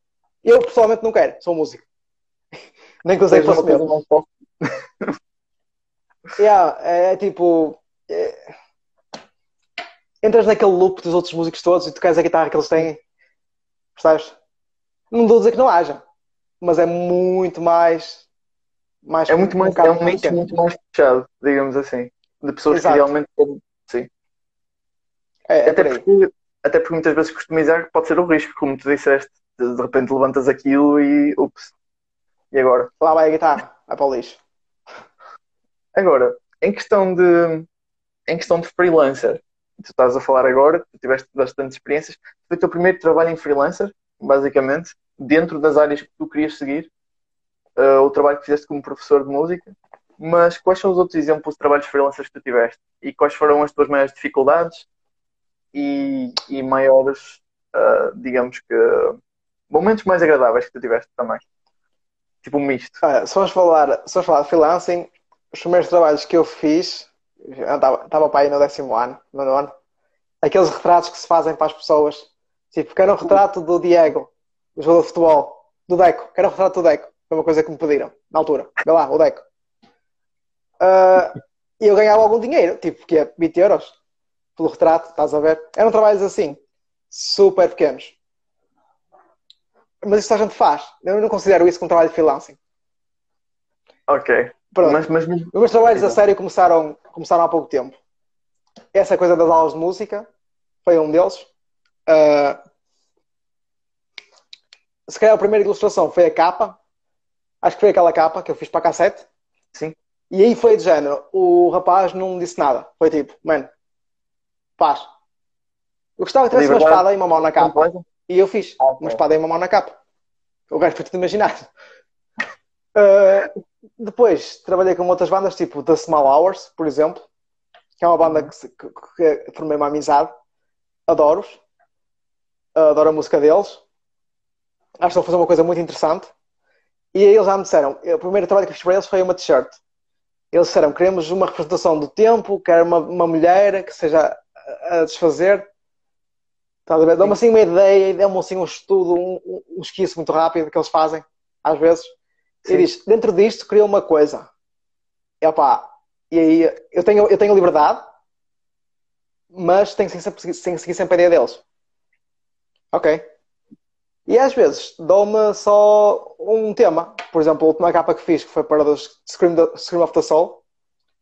Eu pessoalmente não quero, sou músico. *laughs* Nem que fosse mesmo. *laughs* yeah, é, é tipo. É... Entras naquele loop dos outros músicos todos e tu queres a guitarra que eles têm. Percebes? Não vou dizer que não haja, mas é muito mais. mais é muito mais. É um nicho muito mais fechado, digamos assim. De pessoas Exato. que realmente. Sim. É, é até, porque, até porque muitas vezes customizar pode ser o risco, como tu disseste. De repente levantas aquilo e. Ups. E agora? Lá vai a guitarra, vai para o lixo. Agora, em questão de, em questão de freelancer, tu estás a falar agora, tu tiveste bastante experiências, foi o teu primeiro trabalho em freelancer, basicamente, dentro das áreas que tu querias seguir, uh, o trabalho que fizeste como professor de música, mas quais são os outros exemplos de trabalhos freelancers que tu tiveste? E quais foram as tuas maiores dificuldades e, e maiores, uh, digamos que, momentos mais agradáveis que tu tiveste também? Tipo um misto. Ah, se vamos falar, falar de freelancing, os primeiros trabalhos que eu fiz, estava para aí no décimo ano, no nono, aqueles retratos que se fazem para as pessoas. Tipo, quero um retrato do Diego, do jogador de futebol, do Deco, quero um retrato do Deco. Foi uma coisa que me pediram, na altura. Vê lá, o Deco. Uh, e eu ganhava algum dinheiro, tipo, que é 20 euros pelo retrato, estás a ver? Eram trabalhos assim, super pequenos. Mas isso a gente faz. Eu não considero isso como trabalho de freelancing. Ok. Pronto. Mas, mas... Os meus trabalhos a sério começaram, começaram há pouco tempo. Essa coisa das aulas de música foi um deles. Uh... Se calhar a primeira ilustração foi a capa. Acho que foi aquela capa que eu fiz para a cassete. Sim. E aí foi de género. O rapaz não disse nada. Foi tipo, mano, paz. Eu gostava que tivesse uma espada e uma mão na capa. E eu fiz ah, uma espada e uma mão na capa. O gajo foi tudo imaginar. Uh, *laughs* depois trabalhei com outras bandas, tipo The Small Hours, por exemplo, que é uma banda uhum. que, que, que formei uma amizade. Adoro-os. Adoro a música deles. Acho que estão a fazer uma coisa muito interessante. E aí eles já me disseram: o primeiro trabalho que fiz para eles foi uma t-shirt. Eles disseram: queremos uma representação do tempo, quer uma, uma mulher que seja a desfazer Estás a ver? Dá-me assim uma ideia, dá-me assim um estudo, um, um esquiço muito rápido que eles fazem, às vezes. Sim. E diz, dentro disto, cria uma coisa. E, opa, e aí eu tenho, eu tenho liberdade, mas tenho que, seguir, tenho que seguir sempre a ideia deles. Ok. E às vezes dou-me só um tema. Por exemplo, a última capa que fiz, que foi para os Scream, Scream of the Soul,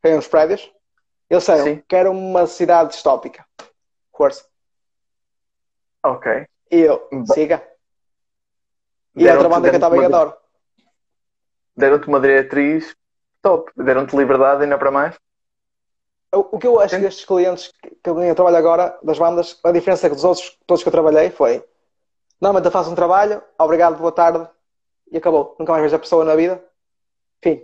foi uns prédios. Eles disseram, quero uma cidade distópica. Força. Ok. E eu, siga. E a outra banda que eu também adoro. Deram-te uma diretriz top. Deram-te liberdade ainda para mais. O, que eu acho que estes clientes que eu trabalho agora, das bandas, a diferença dos outros todos que eu trabalhei foi normalmente eu faço um trabalho, obrigado, boa tarde, e acabou. Nunca mais vejo a pessoa na vida. Fim.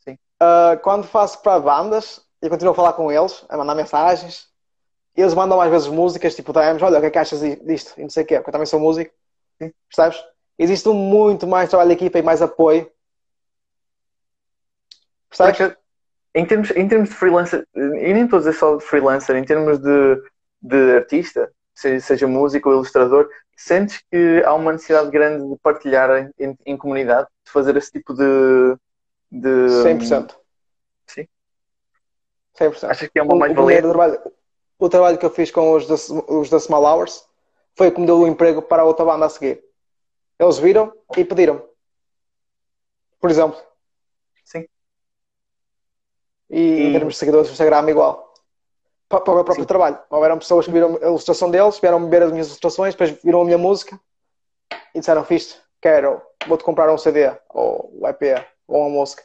Sim. Uh, quando faço para bandas, eu continuo a falar com eles, a mandar mensagens, eles mandam às vezes músicas, tipo, DMs, olha, o que é que achas disto? E não sei o quê, porque eu também sou músico. Sim. Percebes? Existe muito mais trabalho de equipa e mais apoio. Percebes? Porque, em termos, em termos de freelancer, e nem estou a dizer só de freelancer, em termos de, de artista, seja, seja músico ou ilustrador, sentes que há uma necessidade grande de partilhar em, em comunidade, de fazer esse tipo de. de 100%. Sim. 100%. Achas que é uma mais-valia? o trabalho que eu fiz com os da, os da Small Hours foi o que me deu o um emprego para a outra banda a seguir. Eles viram e pediram. por exemplo. Sim. E, e... em termos de seguidores no Instagram, igual. Para, para o meu próprio Sim. trabalho. Houveram pessoas que viram a ilustração deles, vieram ver as minhas ilustrações, depois viram a minha música e disseram: Fiz, quero, vou-te comprar um CD, ou um EP, ou uma música.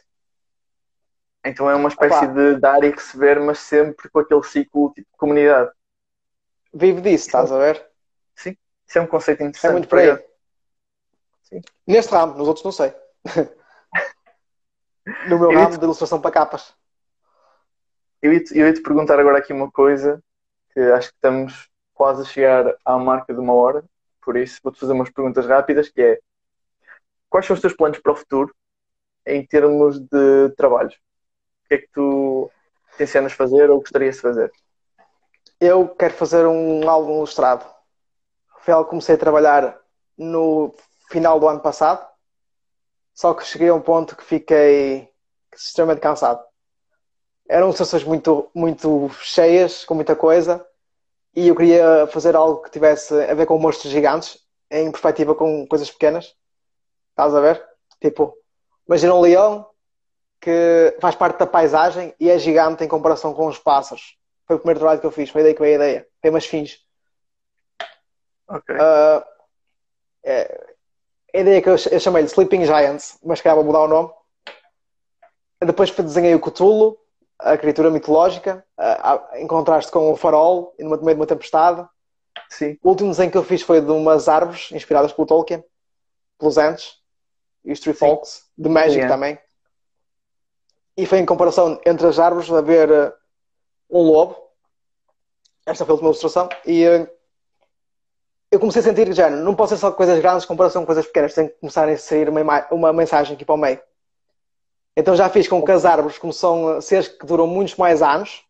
Então é uma espécie Opa. de dar e receber, mas sempre com aquele ciclo tipo de comunidade. Vive disso, estás a ver? Sim, isso é um conceito interessante. É muito por aí. Sim. Neste ramo, nos outros não sei. *laughs* no meu eu ramo te... de ilustração para capas. Eu ia, te, eu ia te perguntar agora aqui uma coisa que acho que estamos quase a chegar à marca de uma hora, por isso vou-te fazer umas perguntas rápidas que é quais são os teus planos para o futuro em termos de trabalhos? O que é que tu tencionas fazer ou gostarias de fazer? Eu quero fazer um álbum ilustrado. Foi algo que comecei a trabalhar no final do ano passado, só que cheguei a um ponto que fiquei extremamente cansado. Eram sessões muito, muito cheias, com muita coisa, e eu queria fazer algo que tivesse a ver com monstros gigantes, em perspectiva com coisas pequenas. Estás a ver? Tipo, imagina um leão que faz parte da paisagem e é gigante em comparação com os pássaros. Foi o primeiro trabalho que eu fiz, foi daí que veio a ideia. Tem umas fins. Ok. Uh, é, a ideia que eu, eu chamei-lhe Sleeping Giants, mas que vou mudar o nome. Depois desenhei o Cthulhu, a criatura mitológica, uh, em contraste com o farol, no meio de uma tempestade. Sim. O último desenho que eu fiz foi de umas árvores inspiradas pelo Tolkien, pelos Ents e os Tree Folks, de Magic também. E foi em comparação entre as árvores a ver uh, um lobo. Esta foi a última ilustração. E uh, eu comecei a sentir que já não pode ser só coisas grandes em comparação com coisas pequenas, tem que começar a inserir uma, uma mensagem aqui para o meio. Então já fiz com que as árvores, como são seres que duram muitos mais anos,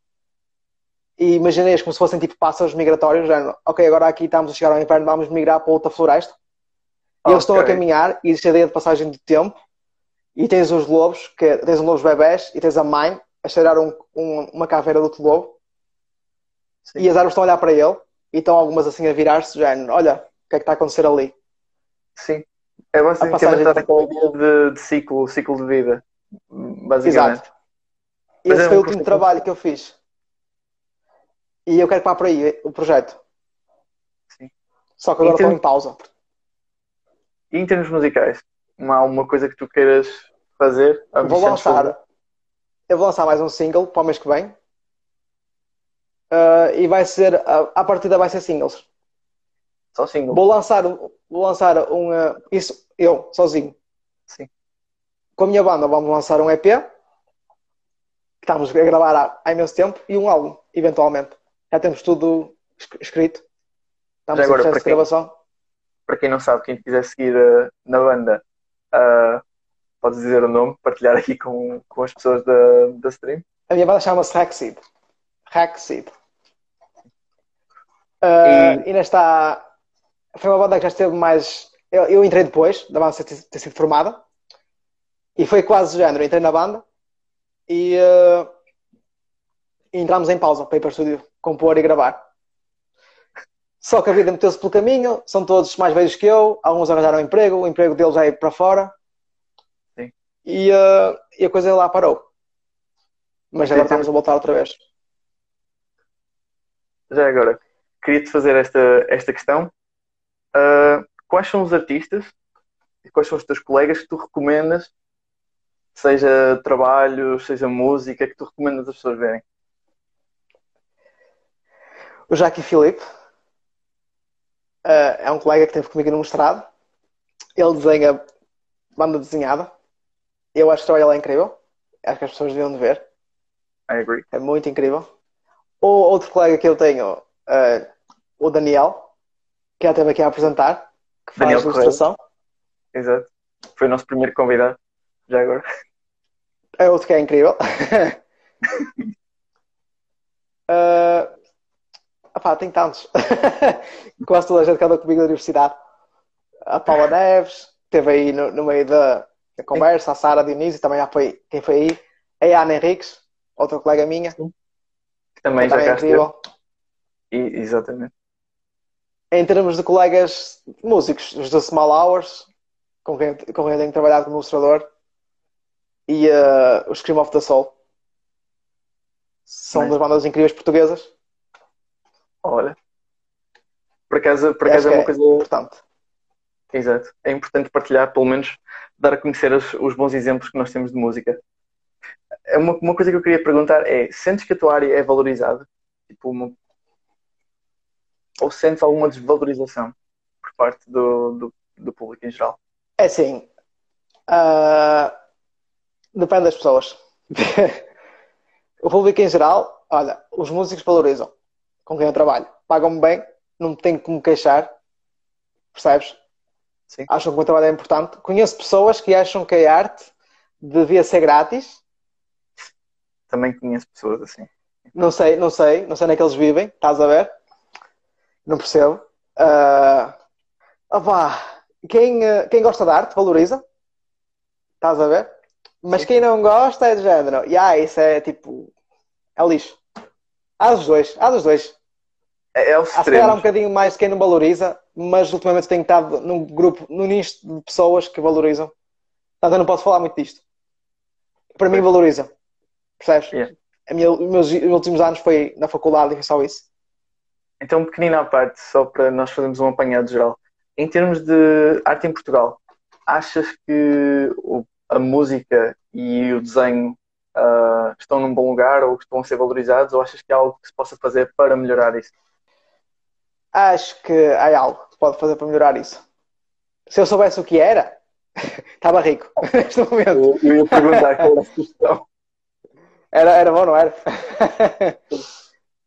e imaginei como se fossem tipo pássaros migratórios, já, ok, agora aqui estamos a chegar ao inverno, vamos migrar para outra floresta. E okay. eles estão a caminhar, e existe a ideia de passagem de tempo, e tens os lobos, que tens os lobos bebés, e tens a mãe a cheirar um, um, uma caveira do outro lobo, Sim. e as árvores estão a olhar para ele, e estão algumas assim a virar-se, já, olha, o que é que está a acontecer ali? Sim. É basicamente a ideia de, de ciclo, ciclo de vida, basicamente. Exato. Esse é foi o último trabalho que eu fiz. E eu quero que vá por aí o projeto. Sim. Só que agora estou em pausa. E em termos musicais? Há alguma coisa que tu queiras fazer? Vou lançar. Eu vou lançar mais um single para o mês que vem. Uh, e vai ser, uh, a partida vai ser singles. Só single. Vou lançar, vou lançar um, uh, isso, eu, sozinho. Sim. Com a minha banda vamos lançar um EP, que estamos a gravar há, há imenso tempo, e um álbum, eventualmente. Já temos tudo escrito. Estamos agora, em processo de gravação. Para quem não sabe, quem quiser seguir uh, na banda, uh, podes dizer o nome, partilhar aqui com, com as pessoas da, da stream. A minha banda chama-se Hackseed. Hackseed. Uh, e... ainda está. Foi uma banda que já esteve mais. Eu, eu entrei depois da banda ter, ter, sido formada e foi quase o género. Entrei na banda e, uh, e entramos em pausa para ir para o estúdio compor e gravar. Só que a vida meteu-se pelo caminho, são todos mais velhos que eu, alguns arranjaram emprego, o emprego deles já é para fora Sim. E, uh, e a coisa lá parou. Mas agora estamos a voltar outra vez. Já agora, queria-te fazer esta, esta questão. Uh, quais são os artistas e quais são os teus colegas que tu recomendas, seja trabalho, seja música, que tu recomendas as pessoas verem? O Jackie Filipe uh, é um colega que esteve comigo no mestrado. Ele desenha banda desenhada. Eu acho que o trabalho é incrível. Acho que as pessoas deviam de ver. I agree. É muito incrível. Ou outro colega que eu tenho, uh, o Daniel, que já esteve aqui a apresentar, que faz Daniel ilustração. Exato. Foi o nosso primeiro convidado, já agora. É outro que é incrível. *laughs* uh, opá, tem tantos. *laughs* Quase toda a gente que andou comigo na universidade. A Paula Neves, esteve aí no, no meio da, da conversa, a Sara Dionísio também já foi quem foi aí. A Ana Henriques, outra colega minha. Que também já cá incrível. E, exatamente. Em termos de colegas músicos, os da Small Hours, com quem, com quem eu tenho trabalhado como ilustrador, e uh, os Scream of the Soul. São Nice. duas bandas incríveis portuguesas. Olha. Por acaso, por acaso é uma que coisa. importante. Exato. É importante partilhar, pelo menos dar a conhecer os, os bons exemplos que nós temos de música. É uma, uma coisa que eu queria perguntar é: sentes que a tua área é valorizada? Tipo, uma... Ou sentes alguma desvalorização por parte do, do, do público em geral? É assim, ah, depende das pessoas. *laughs* o público em geral, olha, os músicos valorizam com quem eu trabalho. Pagam-me bem, não tenho que me queixar, percebes? Sim. Acham que o meu trabalho é importante. Conheço pessoas que acham que a arte devia ser grátis. Também conheço pessoas assim. Não sei, não sei, não sei onde é que eles vivem, estás a ver? Não percebo. Ah, opá, quem, eh, quem gosta de arte valoriza, estás a ver? Mas Sim. quem não gosta é de género. E ah, isso é tipo. É lixo. Há dos dois, há dos dois. É, é se calhar há um bocadinho mais quem não valoriza, mas ultimamente tenho estado num grupo, num nicho de pessoas que valorizam. Portanto, eu não posso falar muito disto. Para mim, valoriza. Percebes? Yeah. A minha, os meus últimos anos foi na faculdade e foi só isso. Então, pequenina à parte, só para nós fazermos um apanhado geral. Em termos de arte em Portugal, achas que a música e o desenho ah, estão num bom lugar ou estão a ser valorizados? Ou achas que há algo que se possa fazer para melhorar isso? Acho que há algo que se pode fazer para melhorar isso. Se eu soubesse o que era, *laughs* estava rico *laughs* neste momento. Eu, eu ia perguntar qual era a sugestão. Era, era bom, não era? *laughs*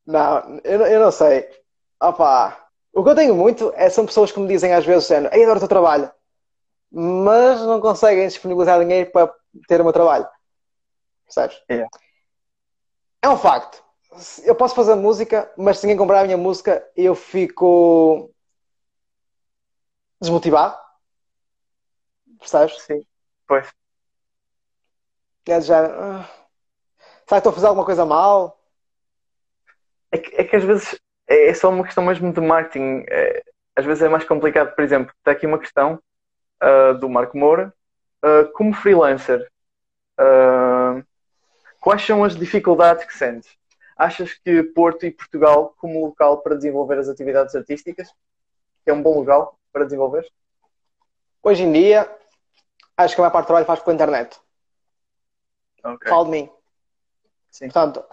não, eu, não- eu não sei. Opa, o que eu tenho muito é, são pessoas que me dizem às vezes, Ei, adoro o teu trabalho, mas não conseguem disponibilizar dinheiro para ter o meu trabalho. Percebes? Yeah. É um facto. Eu posso fazer música, mas se ninguém comprar a minha música, eu fico desmotivado. Percebes? Sim, pois. É de género, "Ah, será que estou a fazer alguma coisa mal? É que, é que às vezes é, é só uma questão mesmo de marketing. É, às vezes é mais complicado. Por exemplo, está aqui uma questão ah, do Marco Moura. Ah, como freelancer, ah, quais são as dificuldades que sentes? Achas que Porto e Portugal, como local para desenvolver as atividades artísticas, é um bom local para desenvolver? Hoje em dia, acho que a maior parte do trabalho faz pela internet. Ok. Falo de mim. Sim. Portanto,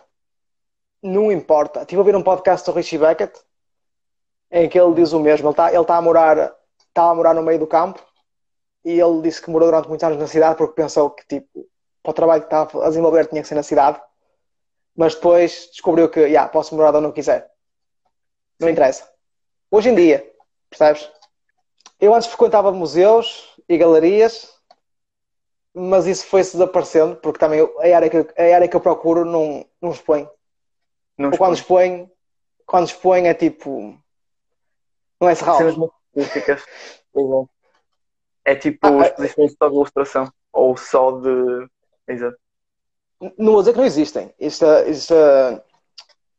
não importa. Estive a ouvir um podcast do Richie Beckett em que ele diz o mesmo. Ele está ele tá a morar, está a morar no meio do campo e ele disse que morou durante muitos anos na cidade porque pensou que tipo, para o trabalho que estava a desenvolver tinha que ser na cidade. Mas depois descobriu que, yeah, posso morar onde eu quiser. Não Sim. interessa. Hoje em dia, percebes? Eu antes frequentava museus e galerias, mas isso foi-se desaparecendo, porque também a área que, eu- a área que eu procuro não, não expõe. Não quando expõe. expõe, quando expõe é tipo. Não é cenas serral. muito específicas. É tipo Ah, ah. exposições só de ilustração ou só de. Exato. Não vou dizer que não existem. Existe, existe a,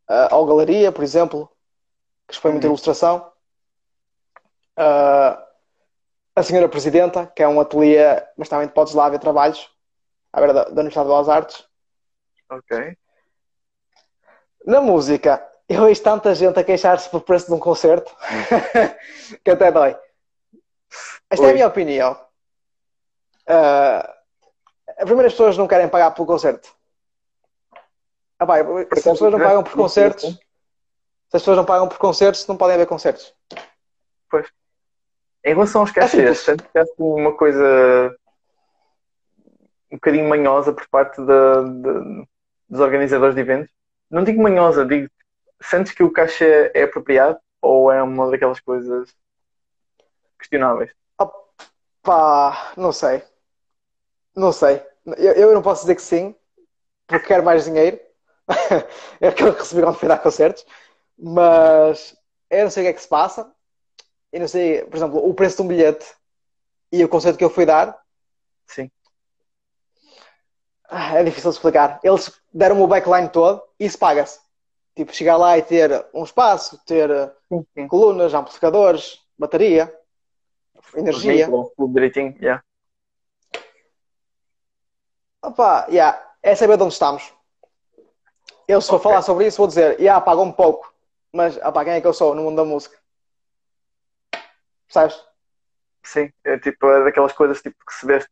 a, a galeria, por exemplo, que expõe muita Uhum. ilustração. Ah, a senhora Presidenta, que é um ateliê, mas também podes lá ver trabalhos à beira da, da Universidade de Belas Artes. Ok. Na música, eu vejo tanta gente a queixar-se por preço de um concerto *laughs* que até dói. Esta é a Oi. minha opinião. Ah, primeiro, as pessoas não querem pagar pelo concerto. Ah, pá, se as pessoas não pagam por concertos, se as pessoas não pagam por concertos, não podem haver concertos. Em relação aos É cachês, há assim uma coisa um bocadinho manhosa por parte da- da- dos organizadores de eventos? Não digo manhosa, digo sentes que o cachê é apropriado ou é uma daquelas coisas questionáveis? Pá, não sei. Não sei. Eu, eu não posso dizer que sim, porque quero mais dinheiro. *laughs* é aquilo que recebi quando fui dar concertos. Mas eu não sei o que é que se passa. Eu não sei, por exemplo, o preço de um bilhete e o concerto que eu fui dar. Sim. ah, É difícil de explicar. Eles deram-me o backline todo e isso paga-se. Tipo, chegar lá e ter um espaço, ter eh, Sim, sim. colunas, amplificadores, bateria, energia. Tudo direitinho, yeah. Opa, yeah, é saber de onde estamos. Eu, se for Ok. falar sobre isso, vou dizer, yeah, paga um pouco, mas opa, quem é que eu sou no mundo da música? Percebes? Sim, é tipo é daquelas coisas tipo, que se vês,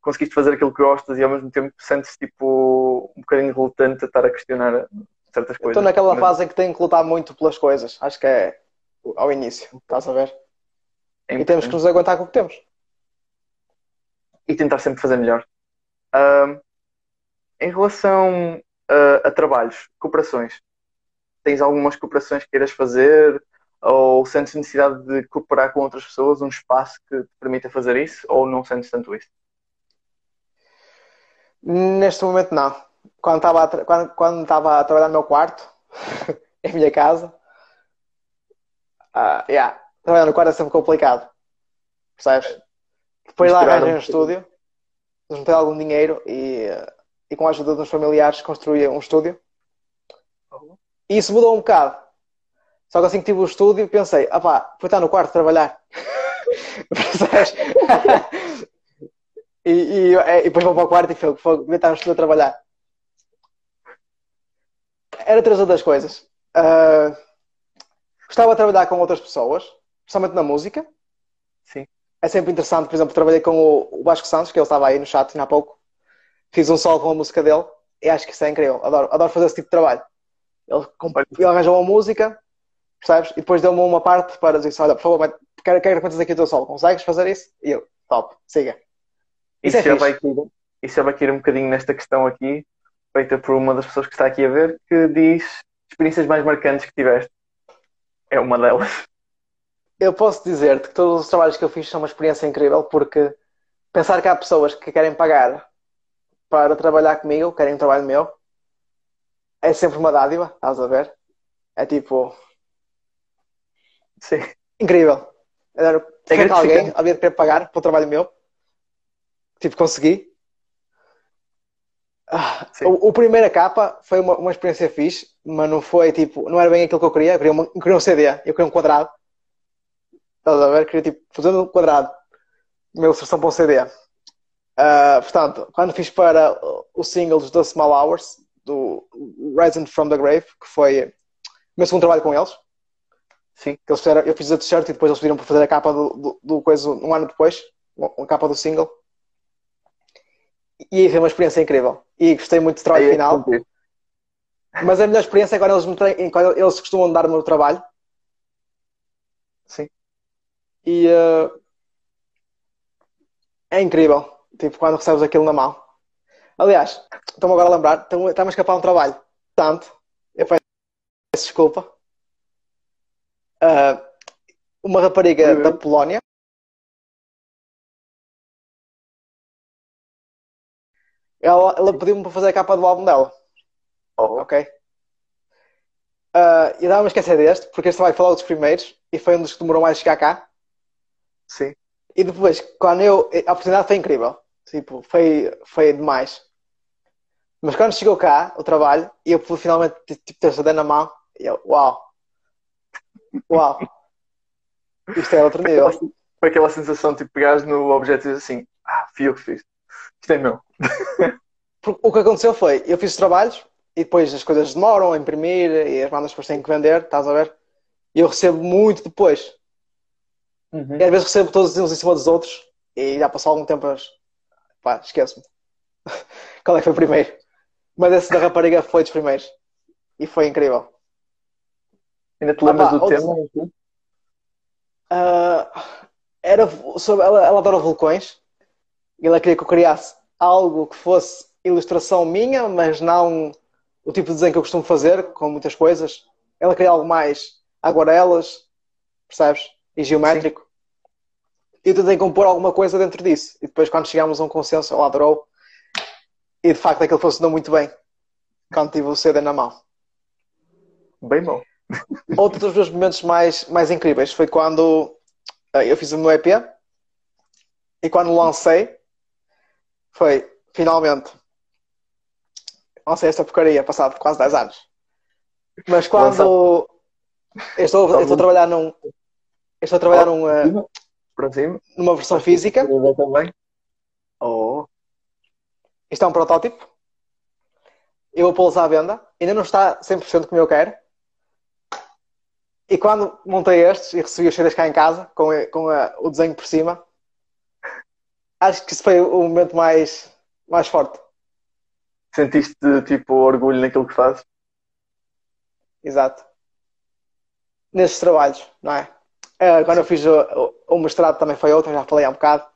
conseguiste fazer aquilo que gostas e ao mesmo tempo sentes tipo um bocadinho relutante a estar a questionar certas coisas. Estou naquela Mas fase em que tenho que lutar muito pelas coisas. Acho que é ao início, estás a ver? é E temos que nos aguentar com o que temos. e tentar sempre fazer melhor. Ahm, em relação a, a trabalhos, cooperações, tens algumas cooperações que queiras fazer ou sentes necessidade de cooperar com outras pessoas, um espaço que te permita fazer isso ou não sentes tanto isso? Neste momento, não. Quando estava a, tra- quando, quando estava a trabalhar no meu quarto, *laughs* em minha casa, ah, yeah, trabalhar no quarto é sempre complicado. Percebes? Depois lá arranjei um um estúdio, juntei algum dinheiro e, e com a ajuda dos familiares construí um estúdio. E isso mudou um bocado. Só que assim que tive o estúdio, pensei, ah pá, vou estar no quarto a trabalhar. *laughs* Percebes? *laughs* e, e, e depois vou para o quarto e fui, vou estar no estúdio a trabalhar. Era três outras coisas. Ah, gostava de trabalhar com outras pessoas, principalmente na música. Sim. É sempre interessante, por exemplo, trabalhei com o, o Vasco Santos, que ele estava aí no chat ainda há pouco. Fiz um solo com a música dele e acho que isso é incrível. Adoro, adoro fazer esse tipo de trabalho. Ele, ele arranjou uma música, percebes? E depois deu-me uma parte para dizer assim, olha, por favor, quero, quero que aqui o teu solo. Consegues fazer isso? E eu, top, siga. Isso Isso, é já vai isso já vai cair um bocadinho nesta questão aqui, feita por uma das pessoas que está aqui a ver, que diz experiências mais marcantes que tiveste. É uma delas. Eu posso dizer-te que todos os trabalhos que eu fiz são uma experiência incrível, porque pensar que há pessoas que querem pagar para trabalhar comigo, querem um trabalho meu, é sempre uma dádiva, estás a ver? É tipo, Sim. incrível. Era, É alguém de querer pagar para o trabalho meu. Tipo, consegui. Ah, o, o primeira capa foi uma, uma experiência fixe, mas não foi tipo, não era bem aquilo que eu queria. Eu queria, uma- eu queria um CD, eu queria um quadrado. Estás a ver? Queria tipo, fazer um quadrado. Uma ilustração para um CD. Ah, portanto, quando fiz para o single dos The Small Hours, do Rising from the Grave, que foi o meu segundo trabalho com eles, Sim. que eles fizeram, eu fiz a t-shirt e depois eles pediram para fazer a capa do, do, do coisa um ano depois, a capa do single. E foi uma experiência incrível. E gostei muito do trabalho Aí é final. Mas a melhor experiência é quando eles, me quando eles costumam dar-me o trabalho. Sim. E eh, é incrível. Tipo, quando recebes aquilo na mão. Aliás, estou-me agora a lembrar, está-me a escapar um trabalho. Tanto, eu peço desculpa. Ah, uma rapariga Uhum. da Polónia. Ela, ela pediu-me para fazer a capa do álbum dela. Oh, Ok? Ah, e dava-me a esquecer deste, porque este foi logo dos primeiros e foi um dos que demorou mais a chegar cá. sim. E depois, quando eu. A oportunidade foi incrível. Tipo, foi, foi demais. Mas quando chegou cá, o trabalho, e eu pude finalmente tipo, ter essa na mão, e eu, uau! Uau! Isto é outro nível. foi aquela sensação tipo pegares no objeto e assim, ah, fui eu que fiz. Isto é meu. *laughs* O que aconteceu foi, eu fiz os trabalhos e depois as coisas demoram a imprimir e as bandas depois têm que vender, estás a ver? E eu recebo muito depois. E às vezes recebo todos uns em cima dos outros e já passou algum tempo, mas pá, esqueço-me. *laughs* Qual é que foi o primeiro? Mas esse da rapariga foi dos primeiros. E foi incrível. Ainda te lembras Ah, pá, do outro- tema? Ah, era sobre, ela, ela adora vulcões e ela queria que eu criasse algo que fosse ilustração minha, mas não o tipo de desenho que eu costumo fazer, com muitas coisas. Ela queria algo mais aguarelas, percebes? E geométrico. E eu tentei compor alguma coisa dentro disso. E depois, quando chegámos a um consenso, ela adorou. E de facto, aquilo funcionou muito bem quando tive o CD na mão. Bem bom. *laughs* Outro dos meus momentos mais, mais incríveis foi quando eh, eu fiz o meu EP e quando lancei foi finalmente lancei esta porcaria passado quase 10 anos. Mas quando eu estou, eu estou a trabalhar num estou a trabalhar num, eh, Para cima. numa versão física também. Oh, isto é um protótipo. Eu vou pô-los à venda. Ainda não está 100% como eu quero. E quando montei estes e recebi os CDs cá em casa, com, com a, o desenho por cima, acho que isso foi o momento mais, mais forte. Sentiste tipo orgulho naquilo que fazes? Exato. Nesses trabalhos, não é? Uh, quando eu fiz o, o, o, mestrado também foi outro, já falei há um bocado.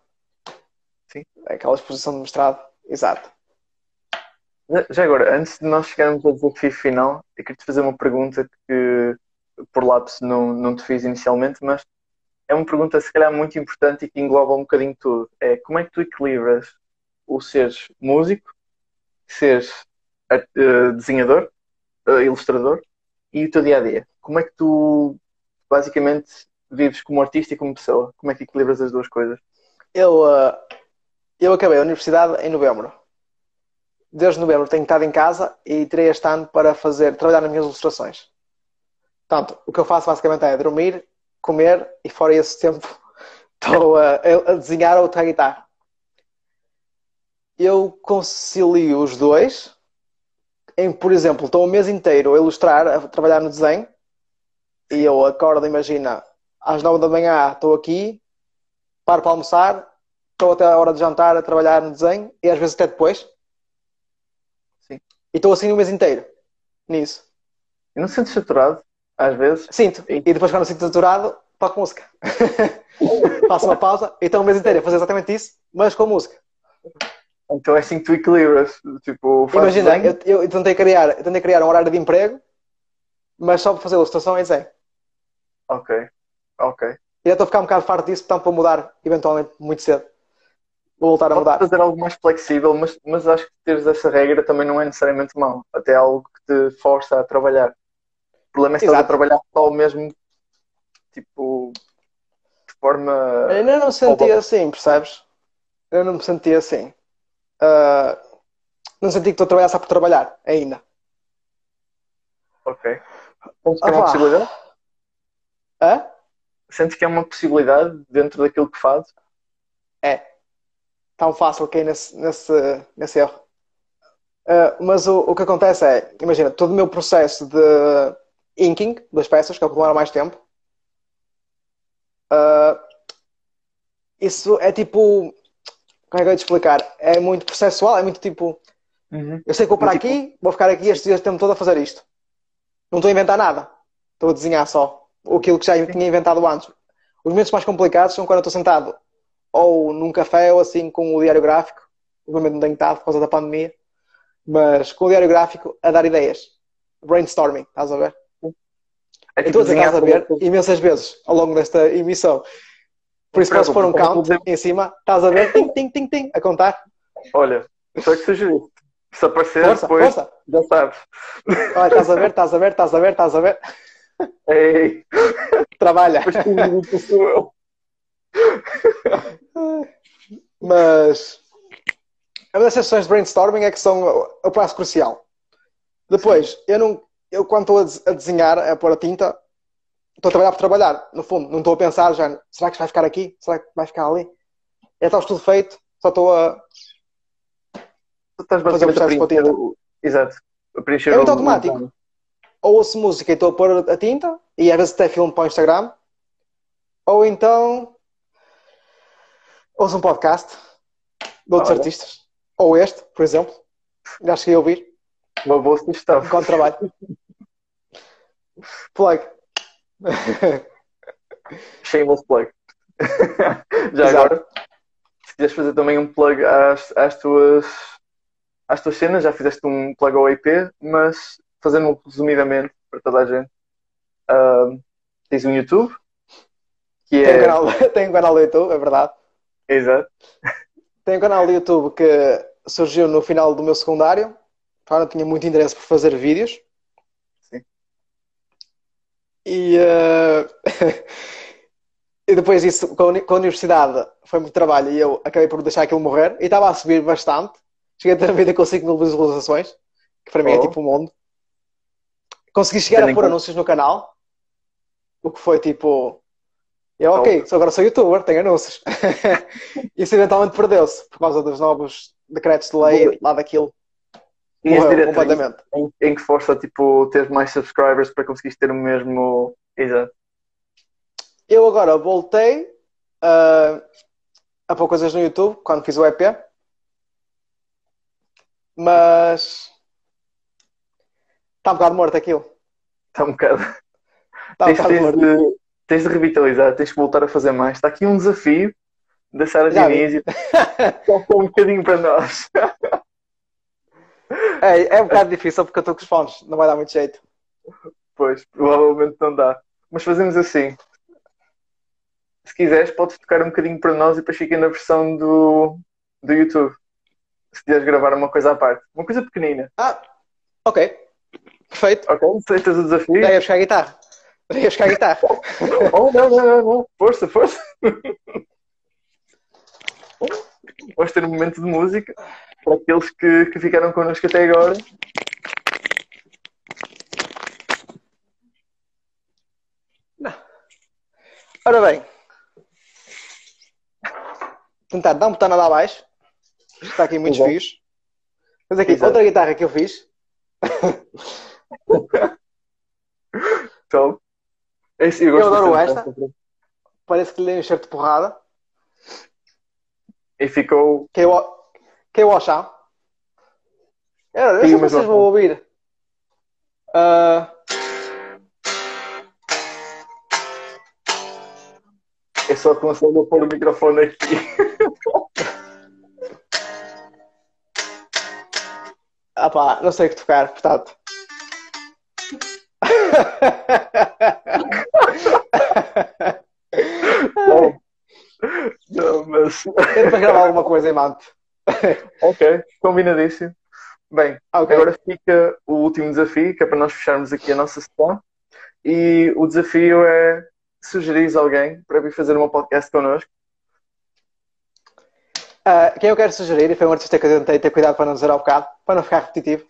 Sim. Aquela exposição de mestrado, exato. Já agora, antes de nós chegarmos ao desafio final, eu queria te fazer uma pergunta que por lápis não, não te fiz inicialmente, mas é uma pergunta se calhar muito importante e que engloba um bocadinho tudo. É como é que tu equilibras o seres músico, seres uh, desenhador, uh, ilustrador e o teu dia a dia? Como é que tu basicamente vives como artista e como pessoa? Como é que equilibras as duas coisas? Eu, uh, eu acabei a universidade em novembro. Desde novembro tenho estado em casa e terei este ano para fazer, trabalhar nas minhas ilustrações. Portanto, o que eu faço basicamente é dormir, comer e fora esse tempo *laughs* estou a, a desenhar ou a tocar guitarra. Eu concilio os dois em, por exemplo, estou um mês inteiro a ilustrar, a trabalhar no desenho e eu acordo, imagina, às nove da manhã estou aqui, paro para almoçar, estou até a hora de jantar a trabalhar no desenho e às vezes até depois. Sim. E estou assim o mês inteiro nisso. E não sentes saturado? Às vezes? Sinto. E depois, quando sinto saturado, toco música. *laughs* Faço uma pausa e estou o mês inteiro a fazer exatamente isso, mas com música. Então é assim que tu equilibras. Tipo, Imagina, eu, eu, eu, tentei criar, eu tentei criar um horário de emprego, mas só para fazer ilustração em desenho. Ok, ok. E já estou a ficar um bocado farto disso, portanto, para mudar eventualmente muito cedo. Vou voltar a mudar. fazer algo mais flexível, mas, mas acho que teres essa regra também não é necessariamente mau. Até é algo que te força a trabalhar problema é estás a trabalhar só mesmo, tipo, de forma. Eu ainda não me sentia assim, percebes? Eu não me sentia assim. Uh, não senti que estou a trabalhar só por trabalhar, ainda. Ok. Sentes que é uma possibilidade? Hã? Sentes que é uma possibilidade dentro daquilo que fazes? É. Tão fácil cair nesse, nesse, nesse erro. Uh, mas o, o que acontece é, imagina, todo o meu processo de inking das peças, que é o que demora mais tempo. Uh, isso é tipo. Como é que eu ia te explicar? É muito processual, é muito tipo. Uhum. Eu sei que vou para tipo... aqui, vou ficar aqui este, este tempo todo a fazer isto. Não estou a inventar nada. Estou a desenhar só. Aquilo que já tinha inventado antes. Os momentos mais complicados são quando eu estou sentado ou num café ou assim com o diário gráfico. Obviamente não tenho estado por causa da pandemia. Mas com o diário gráfico a dar ideias. Brainstorming, estás a ver? É tipo, estou a ver imensas vezes ao longo desta emissão. Por isso, posso pôr um count em cima, estás a ver, tim, tim, tim, tim, a contar. Olha, só que sugerir. Se aparecer força, depois, força. já sabes. Olha, estás a ver, estás a ver, estás a ver, estás a ver. Ei. Trabalha. Mas uma das sessões de brainstorming é que são o passo crucial. Depois, Sim. eu não, eu quando estou a desenhar, a pôr a tinta, estou a trabalhar por trabalhar, no fundo. Não estou a pensar já, será que vai ficar aqui? Será que vai ficar ali? É está tudo feito, só estou a. Tu estás basicamente a preencher o... Exato. A preencher é muito automático. Ou ouço música e estou a pôr a tinta, e às vezes até filme para o Instagram, ou então ouço um podcast de outros artistas. Ou este, por exemplo. Já cheguei a ouvir. Uma boa sugestão. Enquanto trabalho. *laughs* Plug. *laughs* Shameless plug. *laughs* Já Exato. agora, se quiseres fazer também um plug às, às, tuas, às tuas cenas, já fizeste um plug ao IP, mas fazendo resumidamente para toda a gente, uh, tens um YouTube que é. Tem um, canal, *laughs* tem um canal do YouTube, é verdade. Exato. Tem um canal do YouTube que surgiu no final do meu secundário. Claro, tinha muito interesse por fazer vídeos. E, uh... *laughs* e depois disso, com a universidade, foi muito trabalho e eu acabei por deixar aquilo morrer. E estava a subir bastante. Cheguei a ter a vida com 5 mil visualizações, que para oh. mim é oh. tipo um mundo. Consegui chegar a pôr anúncios no canal, o que foi tipo. Eu, ok, oh. agora sou youtuber, tenho anúncios. *laughs* Isso eventualmente perdeu-se por causa dos novos decretos de lei lá daquilo. E Morreu diretrizes completamente. em, em que força tipo ter mais subscribers para conseguires ter o mesmo. Exato. Eu agora voltei ah, a pôr coisas no YouTube quando fiz o EP, mas está um bocado morto aquilo. Está um bocado. Está um tens, bocado tens morto. de, tens de revitalizar, tens de voltar a fazer mais. Está aqui um desafio da Sara. Diniz *laughs* toca um bocadinho para nós. É, é um bocado difícil porque eu estou com os fones, não vai dar muito jeito. Pois, provavelmente não dá. Mas fazemos assim. Se quiseres, podes tocar um bocadinho para nós e depois fica na versão do, do YouTube. Se quiseres gravar uma coisa à parte. Uma coisa pequenina. Ah, ok. Perfeito. Ok? Aceitas o desafio? Já ia buscar a guitarra. Já ia buscar a guitarra. *laughs* Oh, não, não, não, não. Força, força. *laughs* Vamos ter um momento de música para aqueles que, que ficaram connosco até agora. Ora bem. Tentar um botão nada abaixo. Está aqui muitos Exato. fios. Mas aqui, Exato. outra guitarra que eu fiz. *laughs* Então, esse, Eu adoro esta. Parece que lhe dei um cheiro de porrada. E ficou. Caiu ao, caiu ao chão. Eu, eu Caiu sei que vocês vão ouvir. Ah, Eu só consigo pôr o microfone aqui. *laughs* ah pá, não sei o que tocar, portanto. *laughs* Bom, para gravar alguma coisa em mante. *laughs* Ok, combinadíssimo. Bem, Ok. agora fica o último desafio, que é para nós fecharmos aqui a nossa sessão. E o desafio é sugerir alguém para vir fazer uma podcast connosco. Ah, quem eu quero sugerir, e foi um artista que eu tentei ter cuidado para não dizer ao bocado, para não ficar repetitivo.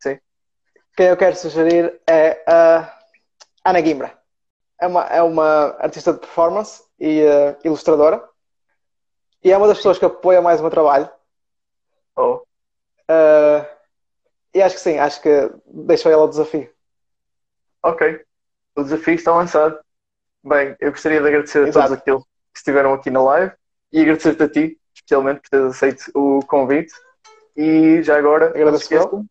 Sim. Quem eu quero sugerir é a Ana Guimbra. É uma, é uma artista de performance e ah, ilustradora. E é uma das pessoas que apoia mais o meu trabalho. Oh, Ah, e acho que sim, acho que deixou ela o desafio. ok, o desafio está lançado. Bem, eu gostaria de agradecer a Exato. todos aqueles que estiveram aqui na live e agradecer-te a ti, especialmente por teres aceito o convite. E já agora, não se Agradeço esqueçam.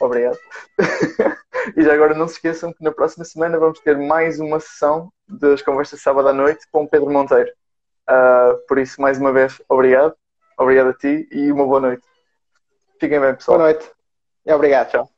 Obrigado. *laughs* e já agora não se esqueçam que na próxima semana vamos ter mais uma sessão das conversas de sábado à noite com Pedro Monteiro. Ah, por isso, mais uma vez, obrigado. Obrigado a ti e uma boa noite. Fiquem bem, pessoal. Boa noite e obrigado. Tchau.